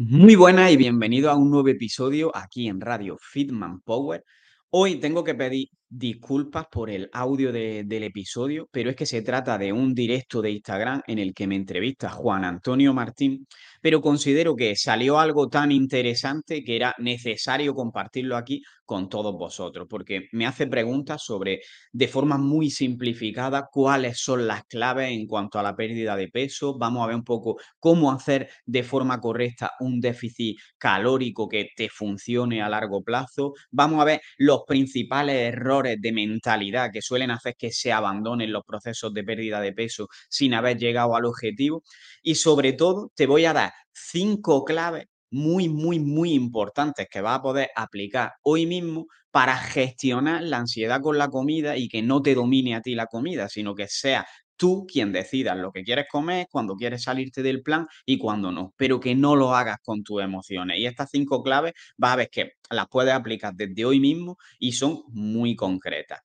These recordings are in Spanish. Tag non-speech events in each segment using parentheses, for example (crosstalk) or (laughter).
Muy buenas y bienvenido a un nuevo episodio aquí en Radio Fitman Power. Hoy tengo que pedir disculpas por el audio del episodio, pero es que se trata de un directo de Instagram en el que me entrevista Juan Antonio Martín, pero considero que salió algo tan interesante que era necesario compartirlo aquí con todos vosotros, porque me hace preguntas sobre, de forma muy simplificada, cuáles son las claves en cuanto a la pérdida de peso. Vamos a ver un poco cómo hacer de forma correcta un déficit calórico que te funcione a largo plazo. Vamos a ver los principales errores de mentalidad que suelen hacer que se abandonen los procesos de pérdida de peso sin haber llegado al objetivo. Y sobre todo, te voy a dar cinco claves muy, muy, muy importantes que vas a poder aplicar hoy mismo para gestionar la ansiedad con la comida y que no te domine a ti la comida, sino que sea tú quien decidas lo que quieres comer, cuando quieres salirte del plan y cuando no, pero que no lo hagas con tus emociones. Y estas cinco claves vas a ver que las puedes aplicar desde hoy mismo y son muy concretas.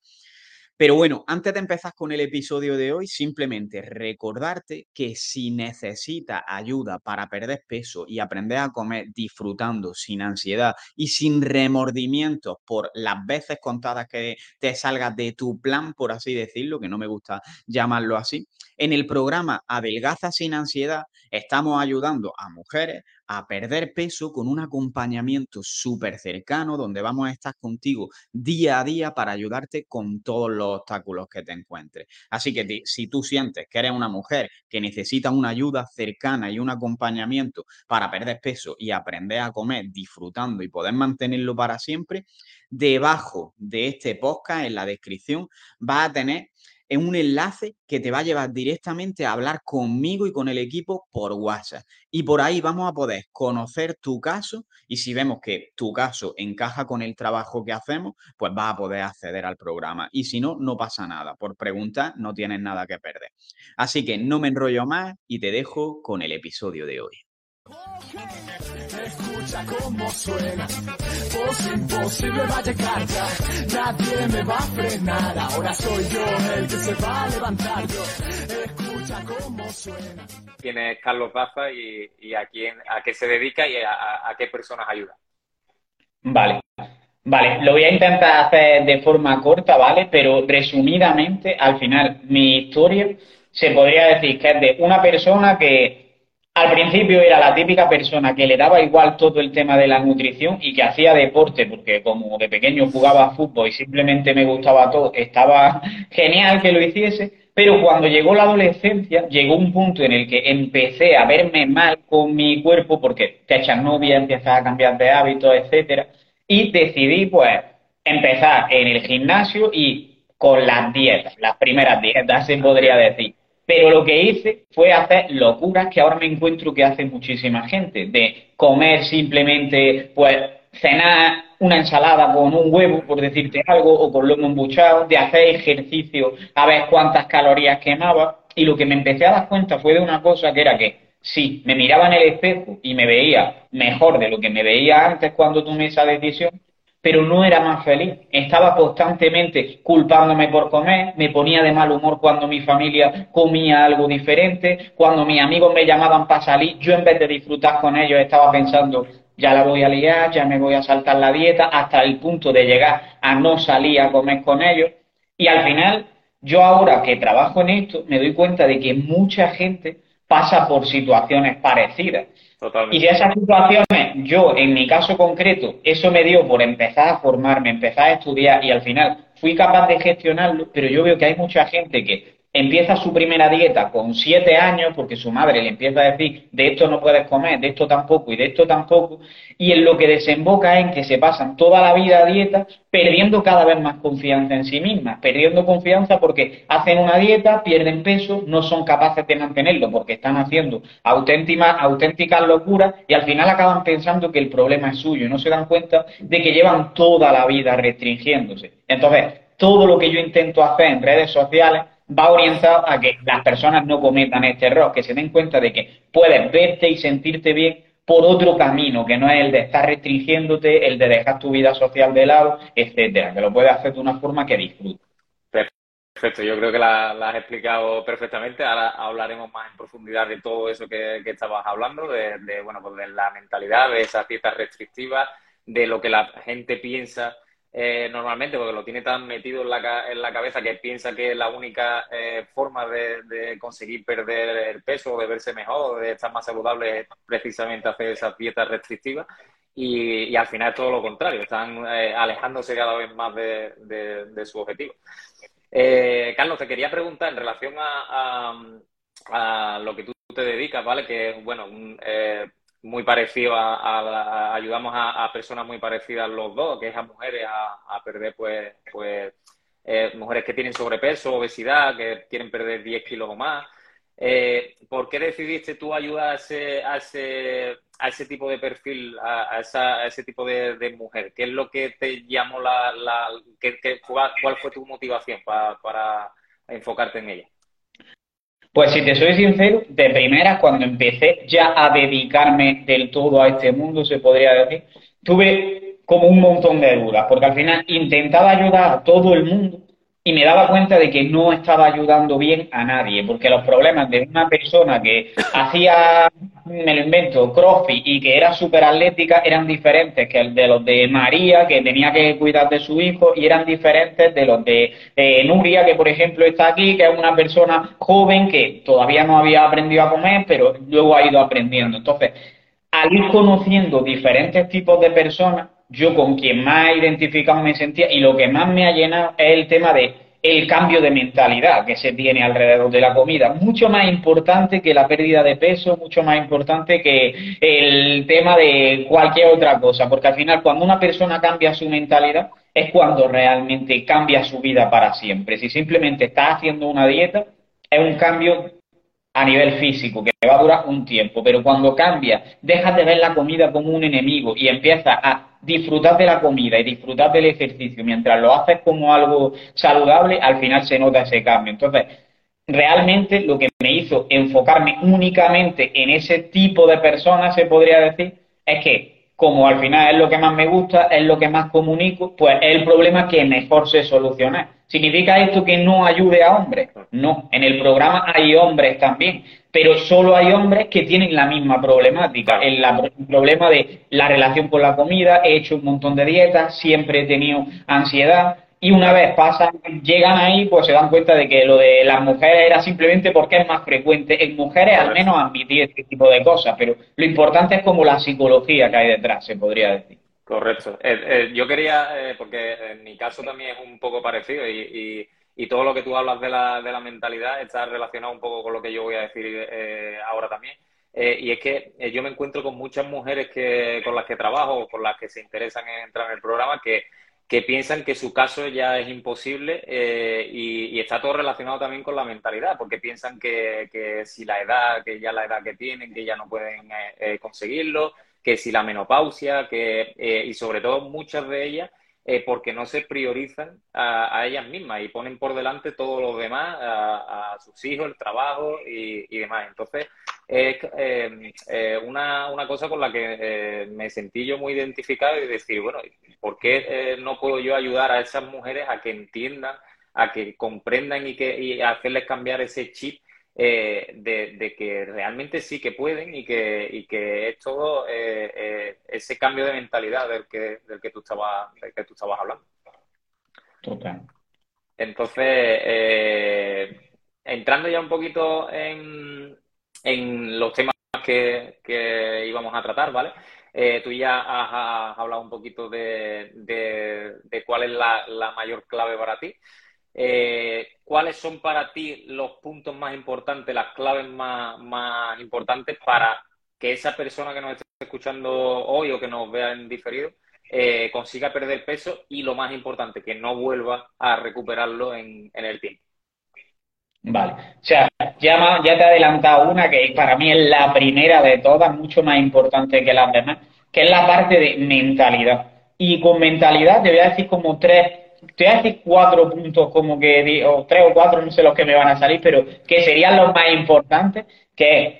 Pero bueno, antes de empezar con el episodio de hoy, simplemente recordarte que si necesitas ayuda para perder peso y aprender a comer disfrutando, sin ansiedad y sin remordimientos por las veces contadas que te salgas de tu plan, por así decirlo, que no me gusta llamarlo así, en el programa Adelgaza sin ansiedad estamos ayudando a mujeres a perder peso con un acompañamiento súper cercano donde vamos a estar contigo día a día para ayudarte con todos los obstáculos que te encuentres. Así que si tú sientes que eres una mujer que necesita una ayuda cercana y un acompañamiento para perder peso y aprender a comer disfrutando y poder mantenerlo para siempre, debajo de este podcast, en la descripción, vas a tener es un enlace que te va a llevar directamente a hablar conmigo y con el equipo por WhatsApp. Y por ahí vamos a poder conocer tu caso y si vemos que tu caso encaja con el trabajo que hacemos, pues vas a poder acceder al programa. Y si no, no pasa nada. Por preguntar, no tienes nada que perder. Así que no me enrollo más y te dejo con el episodio de hoy. Escucha cómo suena, voz imposible va a llegar ya, nadie me va a frenar, ahora soy yo el que se va a levantar yo, escucha cómo suena. ¿Quién es Carlos Daza y, a, quién, a qué se dedica y a, qué personas ayuda? Vale, Vale, lo voy a intentar hacer de forma corta, ¿vale? Pero resumidamente, al final, mi historia se podría decir que es de una persona que al principio era la típica persona que le daba igual todo el tema de la nutrición y que hacía deporte, porque como de pequeño jugaba fútbol y simplemente me gustaba todo, estaba (laughs) genial que lo hiciese, pero cuando llegó la adolescencia, llegó un punto en el que empecé a verme mal con mi cuerpo, porque te echas novia, empiezas a cambiar de hábitos, etcétera, y decidí pues empezar en el gimnasio y con las dietas, las primeras dietas se podría decir pero lo que hice fue hacer locuras que ahora me encuentro que hace muchísima gente, de comer simplemente, pues, cenar una ensalada con un huevo, por decirte algo, o con lomo embuchado, de hacer ejercicio a ver cuántas calorías quemaba. Y lo que me empecé a dar cuenta fue de una cosa que era que sí, me miraba en el espejo y me veía mejor de lo que me veía antes cuando tomé esa decisión, pero no era más feliz. Estaba constantemente culpándome por comer, me ponía de mal humor cuando mi familia comía algo diferente, cuando mis amigos me llamaban para salir, yo en vez de disfrutar con ellos estaba pensando, ya la voy a liar, ya me voy a saltar la dieta, hasta el punto de llegar a no salir a comer con ellos. Y al final, yo ahora que trabajo en esto, me doy cuenta de que mucha gente pasa por situaciones parecidas. Y si esas situaciones, yo en mi caso concreto, eso me dio por empezar a formarme, empezar a estudiar y al final fui capaz de gestionarlo, pero yo veo que hay mucha gente que empieza su primera dieta con siete años porque su madre le empieza a decir de esto no puedes comer, de esto tampoco y de esto tampoco, y en lo que desemboca en que se pasan toda la vida a dieta perdiendo cada vez más confianza en sí mismas, perdiendo confianza porque hacen una dieta, pierden peso, no son capaces de mantenerlo porque están haciendo auténticas, auténticas locuras y al final acaban pensando que el problema es suyo y no se dan cuenta de que llevan toda la vida restringiéndose. Entonces, todo lo que yo intento hacer en redes sociales va orientado a que las personas no cometan este error, que se den cuenta de que puedes verte y sentirte bien por otro camino, que no es el de estar restringiéndote, el de dejar tu vida social de lado, etcétera, que lo puedes hacer de una forma que disfrutes. Perfecto, yo creo que la, has explicado perfectamente. Ahora hablaremos más en profundidad de todo eso que, estabas hablando, de, bueno, pues de la mentalidad, de esas dietas restrictivas, de lo que la gente piensa eh, normalmente, porque lo tiene tan metido en la, en la cabeza que piensa que la única eh, forma de, conseguir perder el peso, de verse mejor, de estar más saludable, es precisamente hacer esas dietas restrictivas. Y, al final es todo lo contrario, están eh, alejándose cada vez más de, su objetivo. Carlos, te quería preguntar en relación a, lo que tú te dedicas, ¿vale? Que bueno, un, muy parecido a, ayudamos a, personas muy parecidas los dos, que es a mujeres a, perder pues pues eh, mujeres que tienen sobrepeso, obesidad, que quieren perder 10 kilos o más. Eh, ¿Por qué decidiste tú ayudar a ese, a ese, a ese tipo de perfil, a, ese tipo de, mujer? ¿Qué es lo que te llamó la... la cuál, fue tu motivación para enfocarte en ella? Pues si te soy sincero, de primera, cuando empecé ya a dedicarme del todo a este mundo, se podría decir, tuve como un montón de dudas, porque al final intentaba ayudar a todo el mundo y me daba cuenta de que no estaba ayudando bien a nadie, porque los problemas de una persona que hacía, me lo invento, crossfit y que era súper atlética eran diferentes que el de los de María, que tenía que cuidar de su hijo, y eran diferentes de los de Nuria, que por ejemplo está aquí, que es una persona joven que todavía no había aprendido a comer, pero luego ha ido aprendiendo. Entonces, al ir conociendo diferentes tipos de personas, yo con quien más identificado me sentía y lo que más me ha llenado es el tema de el cambio de mentalidad que se tiene alrededor de la comida, mucho más importante que la pérdida de peso, mucho más importante que el tema de cualquier otra cosa, porque al final cuando una persona cambia su mentalidad es cuando realmente cambia su vida para siempre. Si simplemente está haciendo una dieta, es un cambio a nivel físico, va a durar un tiempo, pero cuando cambia, dejas de ver la comida como un enemigo y empiezas a disfrutar de la comida y disfrutar del ejercicio mientras lo haces como algo saludable, al final se nota ese cambio. Entonces, realmente lo que me hizo enfocarme únicamente en ese tipo de personas, se podría decir, es que como al final es lo que más me gusta, es lo que más comunico, pues es el problema que mejor se soluciona. ¿Significa esto que no ayude a hombres? No, en el programa hay hombres también, pero solo hay hombres que tienen la misma problemática. El, problema de la relación con la comida, he hecho un montón de dietas, siempre he tenido ansiedad, y una vez pasan, llegan ahí, pues se dan cuenta de que lo de las mujeres era simplemente porque es más frecuente en mujeres al menos admitir este tipo de cosas, pero lo importante es como la psicología que hay detrás, se podría decir. Correcto. Eh, eh, yo quería, eh, porque en mi caso también es un poco parecido y, y, todo lo que tú hablas de la, de la, mentalidad está relacionado un poco con lo que yo voy a decir ahora también. y es que yo me encuentro con muchas mujeres que, con las que trabajo, con las que se interesan en entrar en el programa, que, que piensan que su caso ya es imposible y, está todo relacionado también con la mentalidad, porque piensan que, que, si la edad, que ya la edad que tienen, que ya no pueden conseguirlo, que si la menopausia, que, eh, y sobre todo muchas de ellas, eh, porque no se priorizan a, ellas mismas y ponen por delante todo lo demás, a, sus hijos, el trabajo y, demás. Entonces, es eh, una, una, cosa con la que me sentí yo muy identificado y decir, bueno, ¿por qué no puedo yo ayudar a esas mujeres a que entiendan, a que comprendan y, que, y hacerles cambiar ese chip eh, de, que realmente sí que pueden y que, y que es todo eh, eh, ese cambio de mentalidad del que, del que, tú, estabas, del que tú estabas hablando. Total. Entonces, entrando ya un poquito en, en los temas que, que, íbamos a tratar, ¿vale? tú ya has, hablado un poquito de, de, cuál es la, la, mayor clave para ti. Eh, ¿Cuáles son para ti los puntos más importantes, las claves más, importantes para que esa persona que nos esté escuchando hoy o que nos vea en diferido eh, consiga perder peso y lo más importante, que no vuelva a recuperarlo en, el tiempo? Vale, o sea, ya, ya te he adelantado una que para mí es la primera de todas, mucho más importante que las demás, que es la parte de mentalidad. Y con mentalidad te voy a decir como tres te decir cuatro puntos como que, o tres o cuatro, no sé los que me van a salir, pero que serían los más importantes, que es,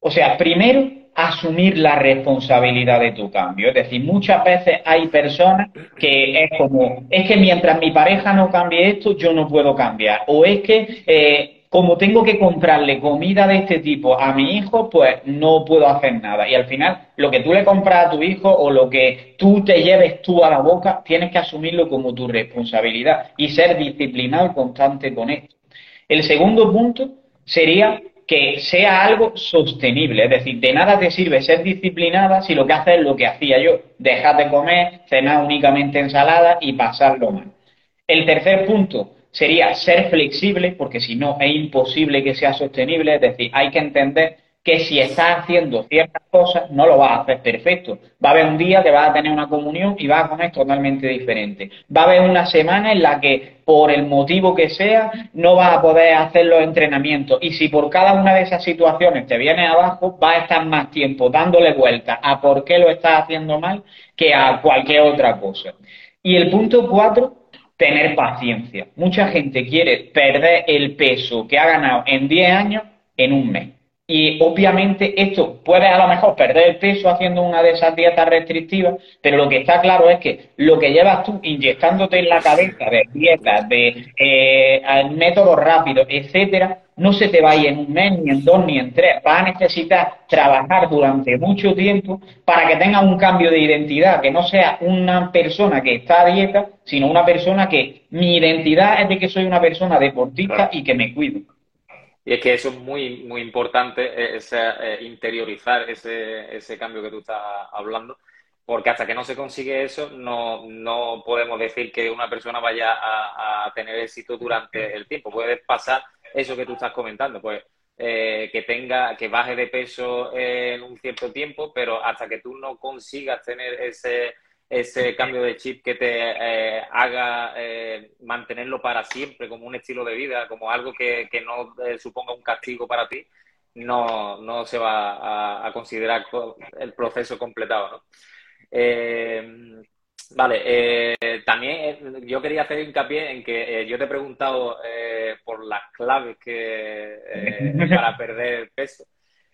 o sea, primero, asumir la responsabilidad de tu cambio. Es decir, muchas veces hay personas que es como, es que mientras mi pareja no cambie esto, yo no puedo cambiar. O es que eh, como tengo que comprarle comida de este tipo a mi hijo, pues no puedo hacer nada. Y al final, lo que tú le compras a tu hijo o lo que tú te lleves tú a la boca, tienes que asumirlo como tu responsabilidad y ser disciplinado y constante con esto. El segundo punto sería que sea algo sostenible, es decir, de nada te sirve ser disciplinada si lo que haces es lo que hacía yo, dejar de comer, cenar únicamente ensalada y pasarlo mal. El tercer punto, sería ser flexible, porque si no es imposible que sea sostenible, es decir, hay que entender que si estás haciendo ciertas cosas, no lo vas a hacer perfecto. Va a haber un día que vas a tener una comunión y vas a comer totalmente diferente. Va a haber una semana en la que, por el motivo que sea, no vas a poder hacer los entrenamientos. Y si por cada una de esas situaciones te vienes abajo, vas a estar más tiempo dándole vuelta a por qué lo estás haciendo mal que a cualquier otra cosa. Y el punto cuatro tener paciencia. Mucha gente quiere perder el peso que ha ganado en 10 años en un mes. Y obviamente esto puede a lo mejor perder el peso haciendo una de esas dietas restrictivas, pero lo que está claro es que lo que llevas tú inyectándote en la cabeza de dietas, de eh, métodos rápidos, etcétera, no se te va a ir en un mes, ni en dos, ni en tres. Vas a necesitar trabajar durante mucho tiempo para que tengas un cambio de identidad, que no sea una persona que está a dieta, sino una persona que mi identidad es de que soy una persona deportista y que me cuido. Y es que eso es muy, muy importante, eh, ese, eh, interiorizar ese, ese cambio que tú estás hablando, porque hasta que no se consigue eso, no, no podemos decir que una persona vaya a, tener éxito durante el tiempo. Puede pasar eso que tú estás comentando, pues eh, que tenga, que baje de peso en un cierto tiempo, pero hasta que tú no consigas tener ese ese cambio de chip que te eh, haga eh, mantenerlo para siempre como un estilo de vida, como algo que, no eh, suponga un castigo para ti, no, no se va a, considerar el proceso completado. ¿no? vale, también yo quería hacer hincapié en que yo te he preguntado por las claves que (laughs) para perder peso.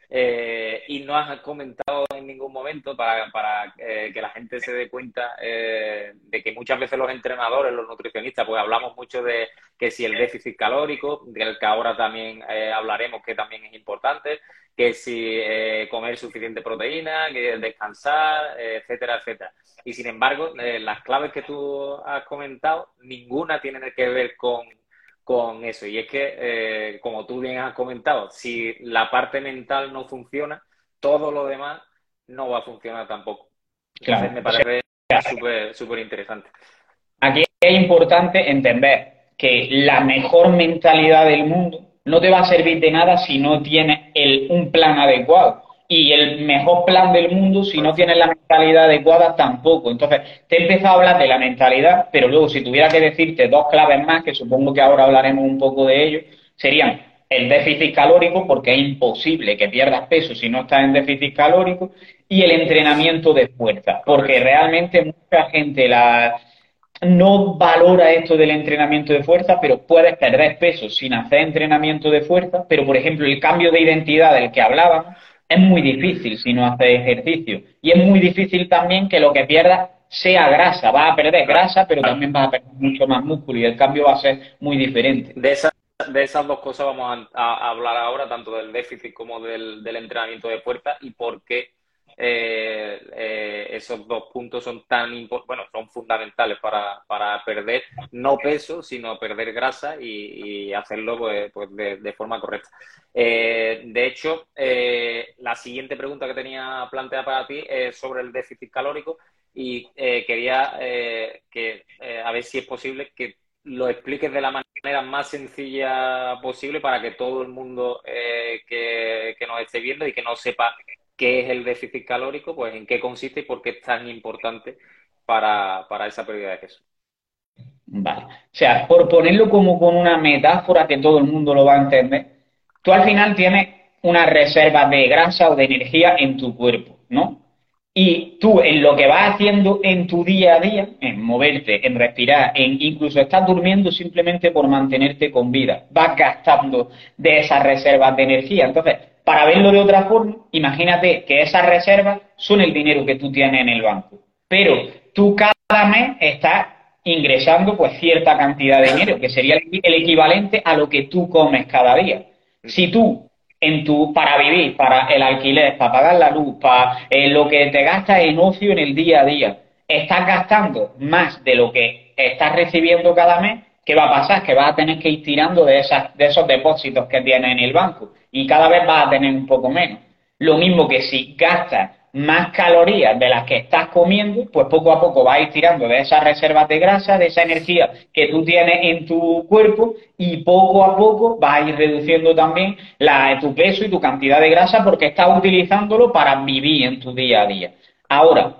Eh, y no has comentado en ningún momento para, para eh, que la gente se dé cuenta eh, de que muchas veces los entrenadores, los nutricionistas, pues hablamos mucho de que si el déficit calórico, del que ahora también hablaremos que también es importante, que si comer suficiente proteína, que descansar, etcétera, etcétera. Y sin embargo, las claves que tú has comentado, ninguna tiene que ver con con eso. Y es que, eh, como tú bien has comentado, si la parte mental no funciona, todo lo demás no va a funcionar tampoco. Entonces me parece súper súper interesante. Aquí es importante entender que la mejor mentalidad del mundo no te va a servir de nada si no tienes el, un plan adecuado y el mejor plan del mundo, si no tienes la mentalidad adecuada, tampoco. Entonces, te he empezado a hablar de la mentalidad, pero luego si tuviera que decirte dos claves más, que supongo que ahora hablaremos un poco de ello, serían el déficit calórico, porque es imposible que pierdas peso si no estás en déficit calórico, y el entrenamiento de fuerza, porque realmente mucha gente la, no valora esto del entrenamiento de fuerza, pero puedes perder peso sin hacer entrenamiento de fuerza, pero por ejemplo el cambio de identidad del que hablábamos, es muy difícil si no haces ejercicio. Y es muy difícil también que lo que pierdas sea grasa. Vas a perder grasa, pero también vas a perder mucho más músculo y el cambio va a ser muy diferente. De, esa, de esas dos cosas vamos a, hablar ahora, tanto del déficit como del, del entrenamiento de fuerza y por qué eh, eh, esos dos puntos son tan bueno, son fundamentales para, para, perder no peso, sino perder grasa y, hacerlo pues, pues de, forma correcta. Eh, de hecho, la siguiente pregunta que tenía planteada para ti es sobre el déficit calórico y quería que a ver si es posible que lo expliques de la manera más sencilla posible para que todo el mundo que, que, nos esté viendo y que no sepa qué es el déficit calórico, pues en qué consiste y por qué es tan importante para, esa pérdida de peso. Vale. O sea, por ponerlo como con una metáfora que todo el mundo lo va a entender, tú al final tienes una reserva de grasa o de energía en tu cuerpo, ¿no? Y tú en lo que vas haciendo en tu día a día, en moverte, en respirar, en incluso estás durmiendo simplemente por mantenerte con vida, vas gastando de esas reservas de energía. Entonces, para verlo de otra forma, imagínate que esas reservas son el dinero que tú tienes en el banco. Pero tú cada mes estás ingresando pues cierta cantidad de dinero, que sería el equivalente a lo que tú comes cada día. Si tú en tu para vivir, para el alquiler, para pagar la luz, para eh, lo que te gastas en ocio en el día a día, estás gastando más de lo que estás recibiendo cada mes, ¿qué va a pasar? Que vas a tener que ir tirando de, esas, de esos depósitos que tienes en el banco y cada vez vas a tener un poco menos. Lo mismo que si gastas más calorías de las que estás comiendo, pues poco a poco vas a ir tirando de esas reservas de grasa, de esa energía que tú tienes en tu cuerpo y poco a poco vas a ir reduciendo también tu peso y tu cantidad de grasa porque estás utilizándolo para vivir en tu día a día. Ahora,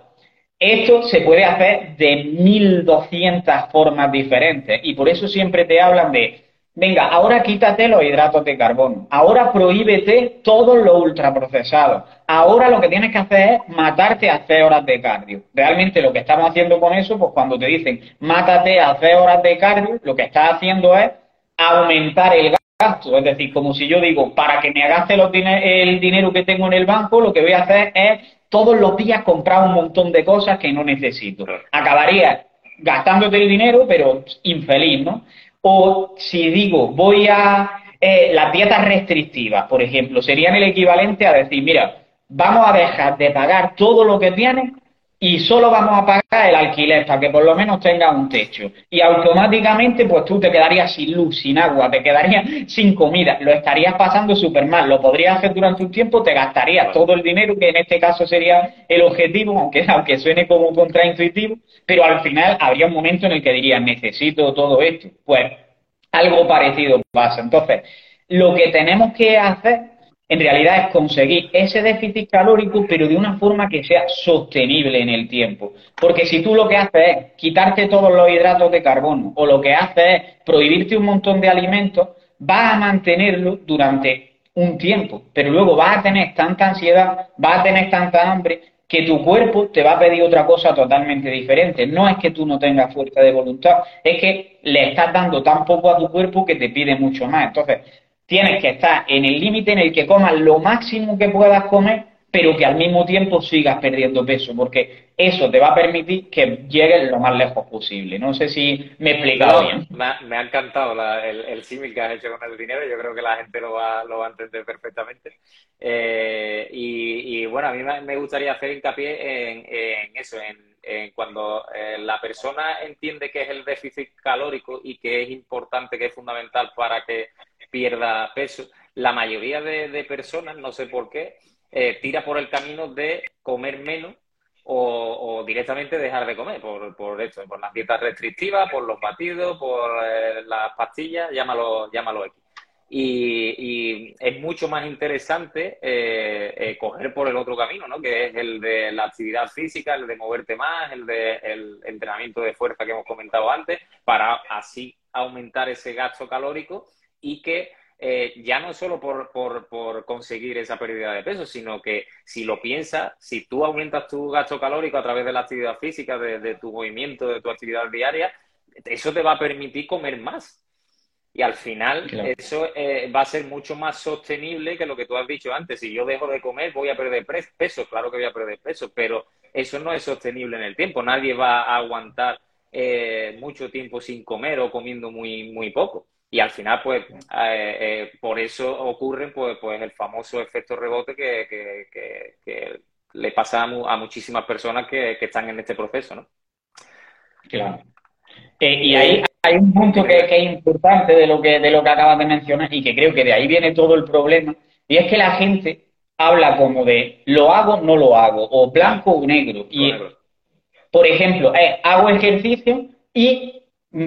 esto se puede hacer de 1200 formas diferentes y por eso siempre te hablan de Venga, ahora quítate los hidratos de carbono. Ahora prohíbete todos los ultraprocesados. Ahora lo que tienes que hacer es matarte a hacer horas de cardio. Realmente lo que estamos haciendo con eso, pues cuando te dicen mátate a hacer horas de cardio, lo que estás haciendo es aumentar el gasto. Es decir, como si yo digo, para que me gaste el dinero que tengo en el banco, lo que voy a hacer es todos los días comprar un montón de cosas que no necesito. Acabaría gastándote el dinero, pero infeliz, ¿no? O si digo, voy a... Eh, las dietas restrictivas, por ejemplo, serían el equivalente a decir, mira, vamos a dejar de pagar todo lo que tienes y solo vamos a pagar el alquiler para que por lo menos tenga un techo. Y automáticamente, pues tú te quedarías sin luz, sin agua, te quedarías (laughs) sin comida, lo estarías pasando súper mal. Lo podrías hacer durante un tiempo, te gastarías todo el dinero, que en este caso sería el objetivo, aunque, (laughs) aunque suene como contraintuitivo, pero al final habría un momento en el que dirías, necesito todo esto. Pues algo parecido pasa. Entonces, lo que tenemos que hacer en realidad es conseguir ese déficit calórico, pero de una forma que sea sostenible en el tiempo. Porque si tú lo que haces es quitarte todos los hidratos de carbono o lo que haces es prohibirte un montón de alimentos, vas a mantenerlo durante un tiempo, pero luego vas a tener tanta ansiedad, vas a tener tanta hambre que tu cuerpo te va a pedir otra cosa totalmente diferente. No es que tú no tengas fuerza de voluntad, es que le estás dando tan poco a tu cuerpo que te pide mucho más. Entonces, tienes que estar en el límite en el que comas lo máximo que puedas comer, pero que al mismo tiempo sigas perdiendo peso, porque eso te va a permitir que llegues lo más lejos posible. No sé si me he explicado bien. Me ha, encantado el, símil que has hecho con el dinero, yo creo que la gente lo va, lo va a entender perfectamente. Eh, y, bueno, a mí me gustaría hacer hincapié en, eso, en, cuando eh, la persona entiende que es el déficit calórico y que es importante, que es fundamental para que pierda peso, la mayoría de, personas, no sé por qué, eh, tira por el camino de comer menos o, directamente dejar de comer por, por esto, por las dietas restrictivas, por los batidos, por eh, las pastillas, llámalo, llámalo X. Y, es mucho más interesante eh, coger por el otro camino, ¿no? que es el de la actividad física, el de moverte más, el de el entrenamiento de fuerza que hemos comentado antes, para así aumentar ese gasto calórico y que eh, ya no solo por, por, conseguir esa pérdida de peso, sino que si lo piensas, si tú aumentas tu gasto calórico a través de la actividad física, de, tu movimiento, de tu actividad diaria, eso te va a permitir comer más. Y al final eso eh, va a ser mucho más sostenible que lo que tú has dicho antes. Si yo dejo de comer, voy a perder peso. Claro que voy a perder peso, pero eso no es sostenible en el tiempo. Nadie va a aguantar eh, mucho tiempo sin comer o comiendo muy, muy poco. Y al final, pues, eh, eh, por eso ocurre pues, pues el famoso efecto rebote que, le pasa a, muchísimas personas que, están en este proceso, ¿no? Claro. Eh, y ahí hay un punto que, es importante de lo que de lo que acabas de mencionar y que creo que de ahí viene todo el problema y es que la gente habla como de lo hago no lo hago o blanco o negro y por ejemplo hago ejercicio y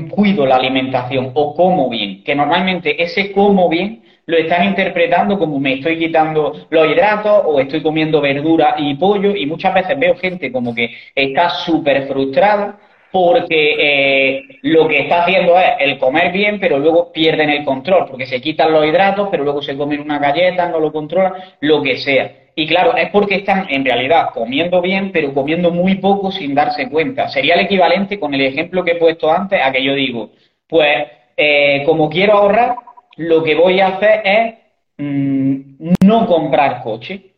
cuido la alimentación o como bien, que normalmente ese como bien lo están interpretando como me estoy quitando los hidratos o estoy comiendo verdura y pollo y muchas veces veo gente como que está súper frustrada porque eh, lo que está haciendo es el comer bien, pero luego pierden el control, porque se quitan los hidratos, pero luego se comen una galleta, no lo controlan, lo que sea. Y claro, es porque están en realidad comiendo bien, pero comiendo muy poco sin darse cuenta. Sería el equivalente con el ejemplo que he puesto antes a que yo digo, pues eh, como quiero ahorrar, lo que voy a hacer es mm, no comprar coche.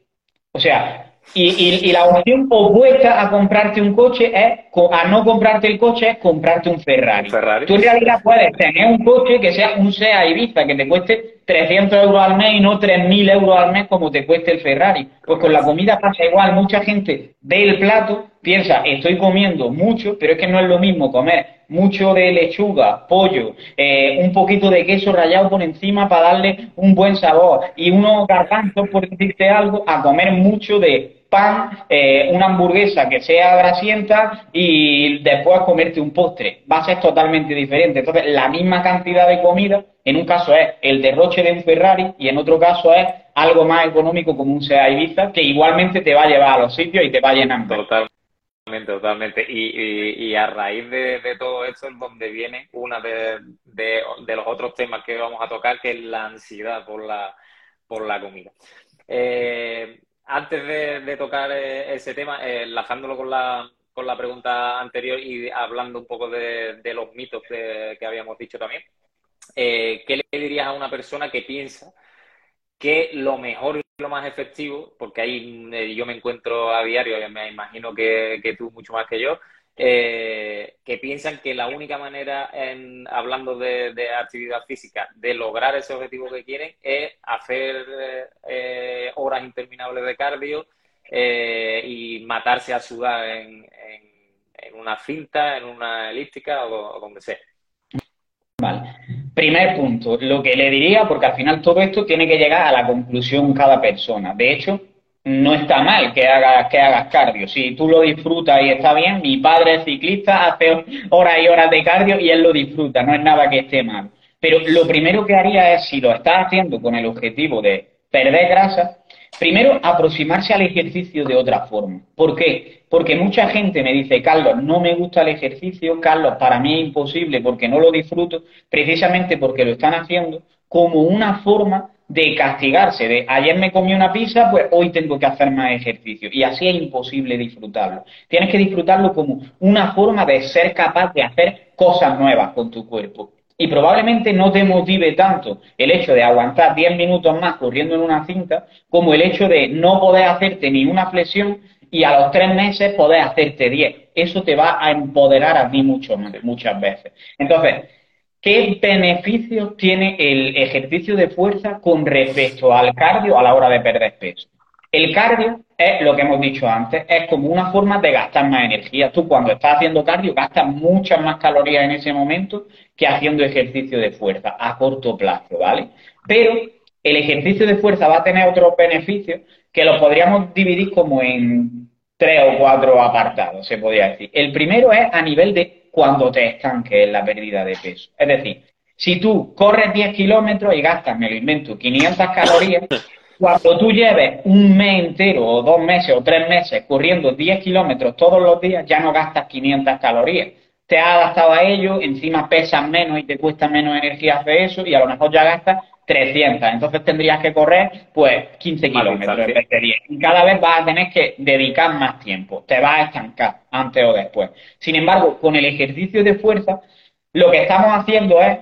O sea, y, la opción opuesta a comprarte un coche es, a no comprarte el coche es comprarte un Ferrari. Ferrari. Tú en realidad puedes tener un coche que sea un SEA Ibiza, que te cueste 300 euros al mes y no 3.000 euros al mes como te cueste el Ferrari. Pues con la comida pasa igual. Mucha gente ve el plato, piensa, estoy comiendo mucho, pero es que no es lo mismo comer mucho de lechuga, pollo, eh, un poquito de queso rallado por encima para darle un buen sabor y unos garbanzos, por decirte algo, a comer mucho de pan, eh, una hamburguesa que sea grasienta y después comerte un postre. Va a ser totalmente diferente. Entonces, la misma cantidad de comida, en un caso es el derroche de un Ferrari y en otro caso es algo más económico como un Sea Ibiza, que igualmente te va a llevar a los sitios y te va a llenar. Totalmente, totalmente. Y, a raíz de, todo esto es donde viene uno de, los otros temas que vamos a tocar, que es la ansiedad por la, por la comida. Eh, antes de, tocar eh, ese tema, eh, enlazándolo con la, con la pregunta anterior y hablando un poco de, los mitos que, habíamos dicho también, ¿qué le dirías a una persona que piensa que lo mejor lo más efectivo, porque ahí yo me encuentro a diario, me imagino que, tú mucho más que yo, eh, que piensan que la única manera, en, hablando de, actividad física, de lograr ese objetivo que quieren es hacer eh, horas interminables de cardio eh, y matarse a sudar en, una cinta, en una elíptica o, o donde sea. Vale. Primer punto, lo que le diría, porque al final todo esto tiene que llegar a la conclusión cada persona. De hecho, no está mal que hagas, que hagas cardio. Si tú lo disfrutas y está bien, mi padre es ciclista, hace horas y horas de cardio y él lo disfruta, no es nada que esté mal. Pero lo primero que haría es, si lo estás haciendo con el objetivo de perder grasa, primero aproximarse al ejercicio de otra forma. ¿Por qué? Porque mucha gente me dice, Carlos, no me gusta el ejercicio, Carlos, para mí es imposible porque no lo disfruto, precisamente porque lo están haciendo como una forma de castigarse, de ayer me comí una pizza, pues hoy tengo que hacer más ejercicio. Y así es imposible disfrutarlo. Tienes que disfrutarlo como una forma de ser capaz de hacer cosas nuevas con tu cuerpo. Y probablemente no te motive tanto el hecho de aguantar 10 minutos más corriendo en una cinta como el hecho de no poder hacerte ni una flexión y a los tres meses poder hacerte 10. Eso te va a empoderar a ti mucho muchas veces. Entonces, ¿Qué beneficios tiene el ejercicio de fuerza con respecto al cardio a la hora de perder peso? El cardio es lo que hemos dicho antes, es como una forma de gastar más energía. Tú cuando estás haciendo cardio gastas muchas más calorías en ese momento que haciendo ejercicio de fuerza a corto plazo, ¿vale? Pero el ejercicio de fuerza va a tener otros beneficios que los podríamos dividir como en tres o cuatro apartados, se podría decir. El primero es a nivel de cuando te estanques en la pérdida de peso. Es decir, si tú corres 10 kilómetros y gastas, me lo invento, 500 calorías, (laughs) cuando tú lleves un mes entero o dos meses o tres meses corriendo 10 kilómetros todos los días, ya no gastas 500 calorías. Te has adaptado a ello, encima pesas menos y te cuesta menos energía hacer eso y a lo mejor ya gastas 300. Entonces tendrías que correr, pues, 15 kilómetros Y cada vez vas a tener que dedicar más tiempo. Te vas a estancar antes o después. Sin embargo, con el ejercicio de fuerza, lo que estamos haciendo es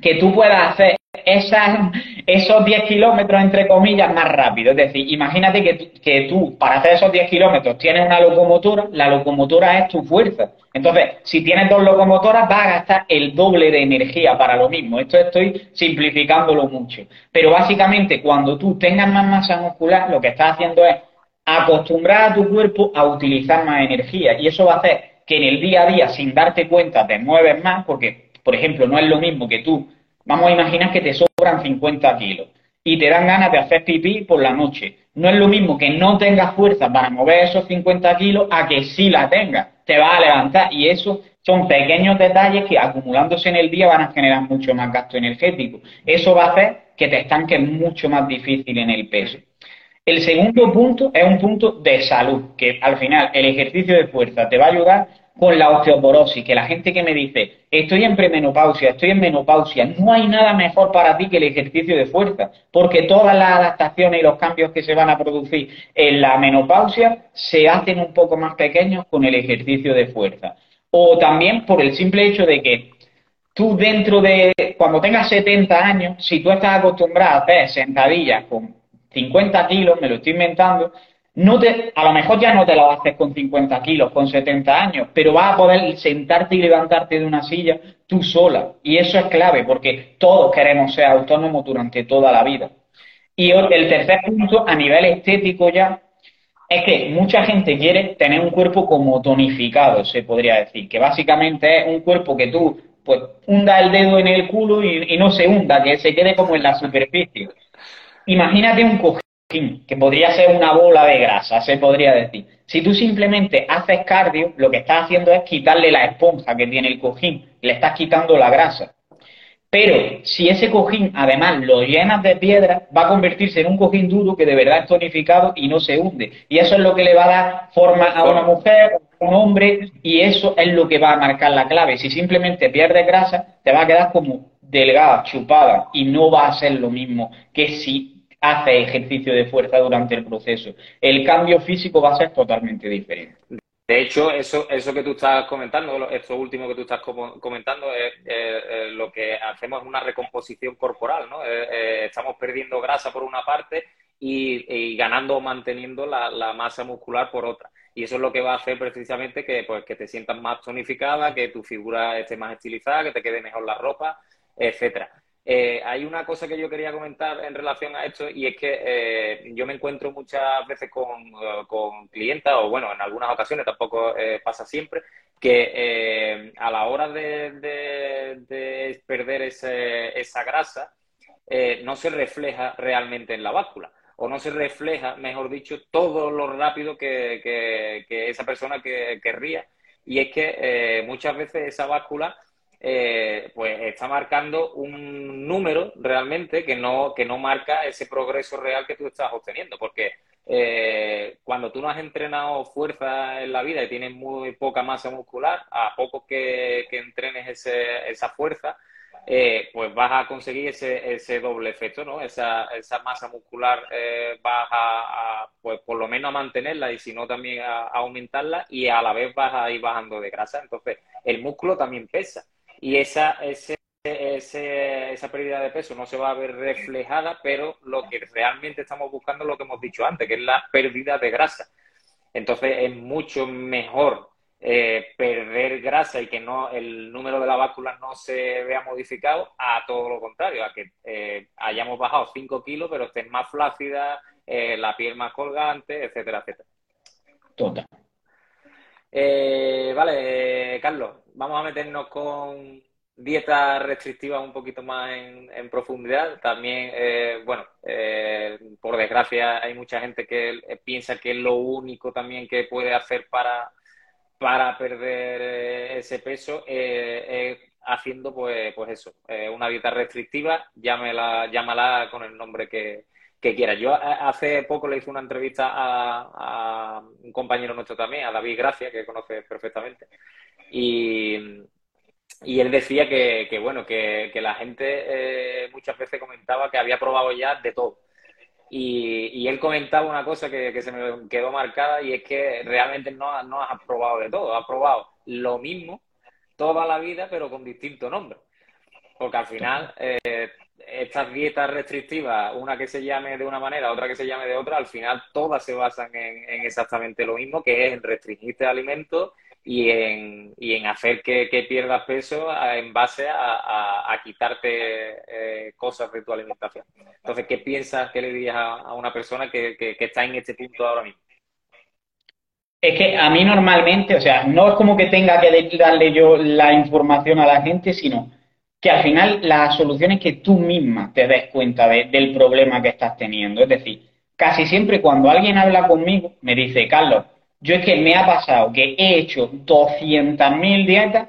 que tú puedas hacer esos 10 kilómetros, entre comillas, más rápido. Es decir, imagínate que, que tú, para hacer esos 10 kilómetros, tienes una locomotora, la locomotora es tu fuerza. Entonces, si tienes dos locomotoras, vas a gastar el doble de energía para lo mismo. Esto estoy simplificándolo mucho. Pero básicamente, cuando tú tengas más masa muscular, lo que estás haciendo es acostumbrar a tu cuerpo a utilizar más energía. Y eso va a hacer que en el día a día, sin darte cuenta, te mueves más, porque, por ejemplo, no es lo mismo que tú Vamos a imaginar que te sobran 50 kilos y te dan ganas de hacer pipí por la noche. No es lo mismo que no tengas fuerza para mover esos 50 kilos a que sí la tengas. Te vas a levantar y eso son pequeños detalles que acumulándose en el día van a generar mucho más gasto energético. Eso va a hacer que te estanques mucho más difícil en el peso. El segundo punto es un punto de salud, que al final el ejercicio de fuerza te va a ayudar con la osteoporosis, que la gente que me dice, estoy en premenopausia, estoy en menopausia, no hay nada mejor para ti que el ejercicio de fuerza, porque todas las adaptaciones y los cambios que se van a producir en la menopausia se hacen un poco más pequeños con el ejercicio de fuerza. O también por el simple hecho de que tú dentro de, cuando tengas 70 años, si tú estás acostumbrado a hacer sentadillas con 50 kilos, me lo estoy inventando, no te, a lo mejor ya no te lo haces con 50 kilos, con 70 años, pero vas a poder sentarte y levantarte de una silla tú sola. Y eso es clave, porque todos queremos ser autónomos durante toda la vida. Y el tercer punto, a nivel estético ya, es que mucha gente quiere tener un cuerpo como tonificado, se podría decir, que básicamente es un cuerpo que tú, pues, hunda el dedo en el culo y, no se hunda, que se quede como en la superficie. Imagínate un cojín, que podría ser una bola de grasa, se podría decir. Si tú simplemente haces cardio, lo que estás haciendo es quitarle la esponja que tiene el cojín, le estás quitando la grasa. Pero si ese cojín además lo llenas de piedra, va a convertirse en un cojín duro que de verdad es tonificado y no se hunde. Y eso es lo que le va a dar forma a una mujer, a un hombre, y eso es lo que va a marcar la clave. Si simplemente pierdes grasa, te va a quedar como delgada, chupada, y no va a ser lo mismo que si haces ejercicio de fuerza durante el proceso. El cambio físico va a ser totalmente diferente. De hecho, eso, eso que tú estás comentando, esto último que tú estás comentando, es, lo que hacemos es una recomposición corporal, ¿no? Eh, eh, estamos perdiendo grasa por una parte y, ganando o manteniendo la, masa muscular por otra. Y eso es lo que va a hacer precisamente que, pues, que te sientas más tonificada, que tu figura esté más estilizada, que te quede mejor la ropa, etcétera. Eh, hay una cosa que yo quería comentar en relación a esto y es que eh, yo me encuentro muchas veces con, eh, con clientas, o bueno, en algunas ocasiones tampoco pasa siempre, que a la hora de, perder esa grasa no se refleja realmente en la báscula o no se refleja, mejor dicho, todo lo rápido que, esa persona que, querría. Y es que muchas veces esa báscula eh, pues está marcando un número realmente que no, que no marca ese progreso real que tú estás obteniendo, porque eh, cuando tú no has entrenado fuerza en la vida y tienes muy poca masa muscular, a poco que, entrenes esa fuerza, eh, pues vas a conseguir ese, ese doble efecto, ¿no? Esa, esa masa muscular vas a, pues por lo menos a mantenerla y si no también a, aumentarla y a la vez vas a ir bajando de grasa. Entonces, el músculo también pesa y esa, ese, esa pérdida de peso no se va a ver reflejada, pero lo que realmente estamos buscando es lo que hemos dicho antes, que es la pérdida de grasa. Entonces es mucho mejor eh, perder grasa y que no el número de la báscula no se vea modificado a todo lo contrario, a que eh, hayamos bajado 5 kilos, pero estés más flácida, eh, la piel más colgante, etcétera, etcétera. Total. Eh, vale, Carlos, vamos a meternos con dietas restrictivas un poquito más en, profundidad. También, eh, bueno, eh, por desgracia hay mucha gente que piensa que es lo único también que puede hacer para, para perder ese peso, es haciendo pues, pues eso, una dieta restrictiva, llámela, llámala con el nombre que, que quieras. Yo hace poco le hice una entrevista a, un compañero nuestro también, a David Gracia, que conoces perfectamente, y, él decía que, bueno, que, la gente eh, muchas veces comentaba que había probado ya de todo. Y, él comentaba una cosa que, se me quedó marcada y es que realmente no, no has probado de todo, has probado lo mismo toda la vida, pero con distinto nombre. Porque al final eh, estas dietas restrictivas, una que se llame de una manera, otra que se llame de otra, al final todas se basan en, exactamente lo mismo, que es en restringirte alimentos y en, y en hacer que, pierdas peso en base a, quitarte eh, cosas de tu alimentación. Entonces, ¿qué piensas, qué le dirías a, una persona que, que, está en este punto ahora mismo? Es que a mí normalmente, o sea, no es como que tenga que darle yo la información a la gente, sino que al final la solución es que tú misma te des cuenta del problema que estás teniendo. Es decir, casi siempre cuando alguien habla conmigo me dice, Carlos, yo es que me ha pasado que he hecho 200.000 dietas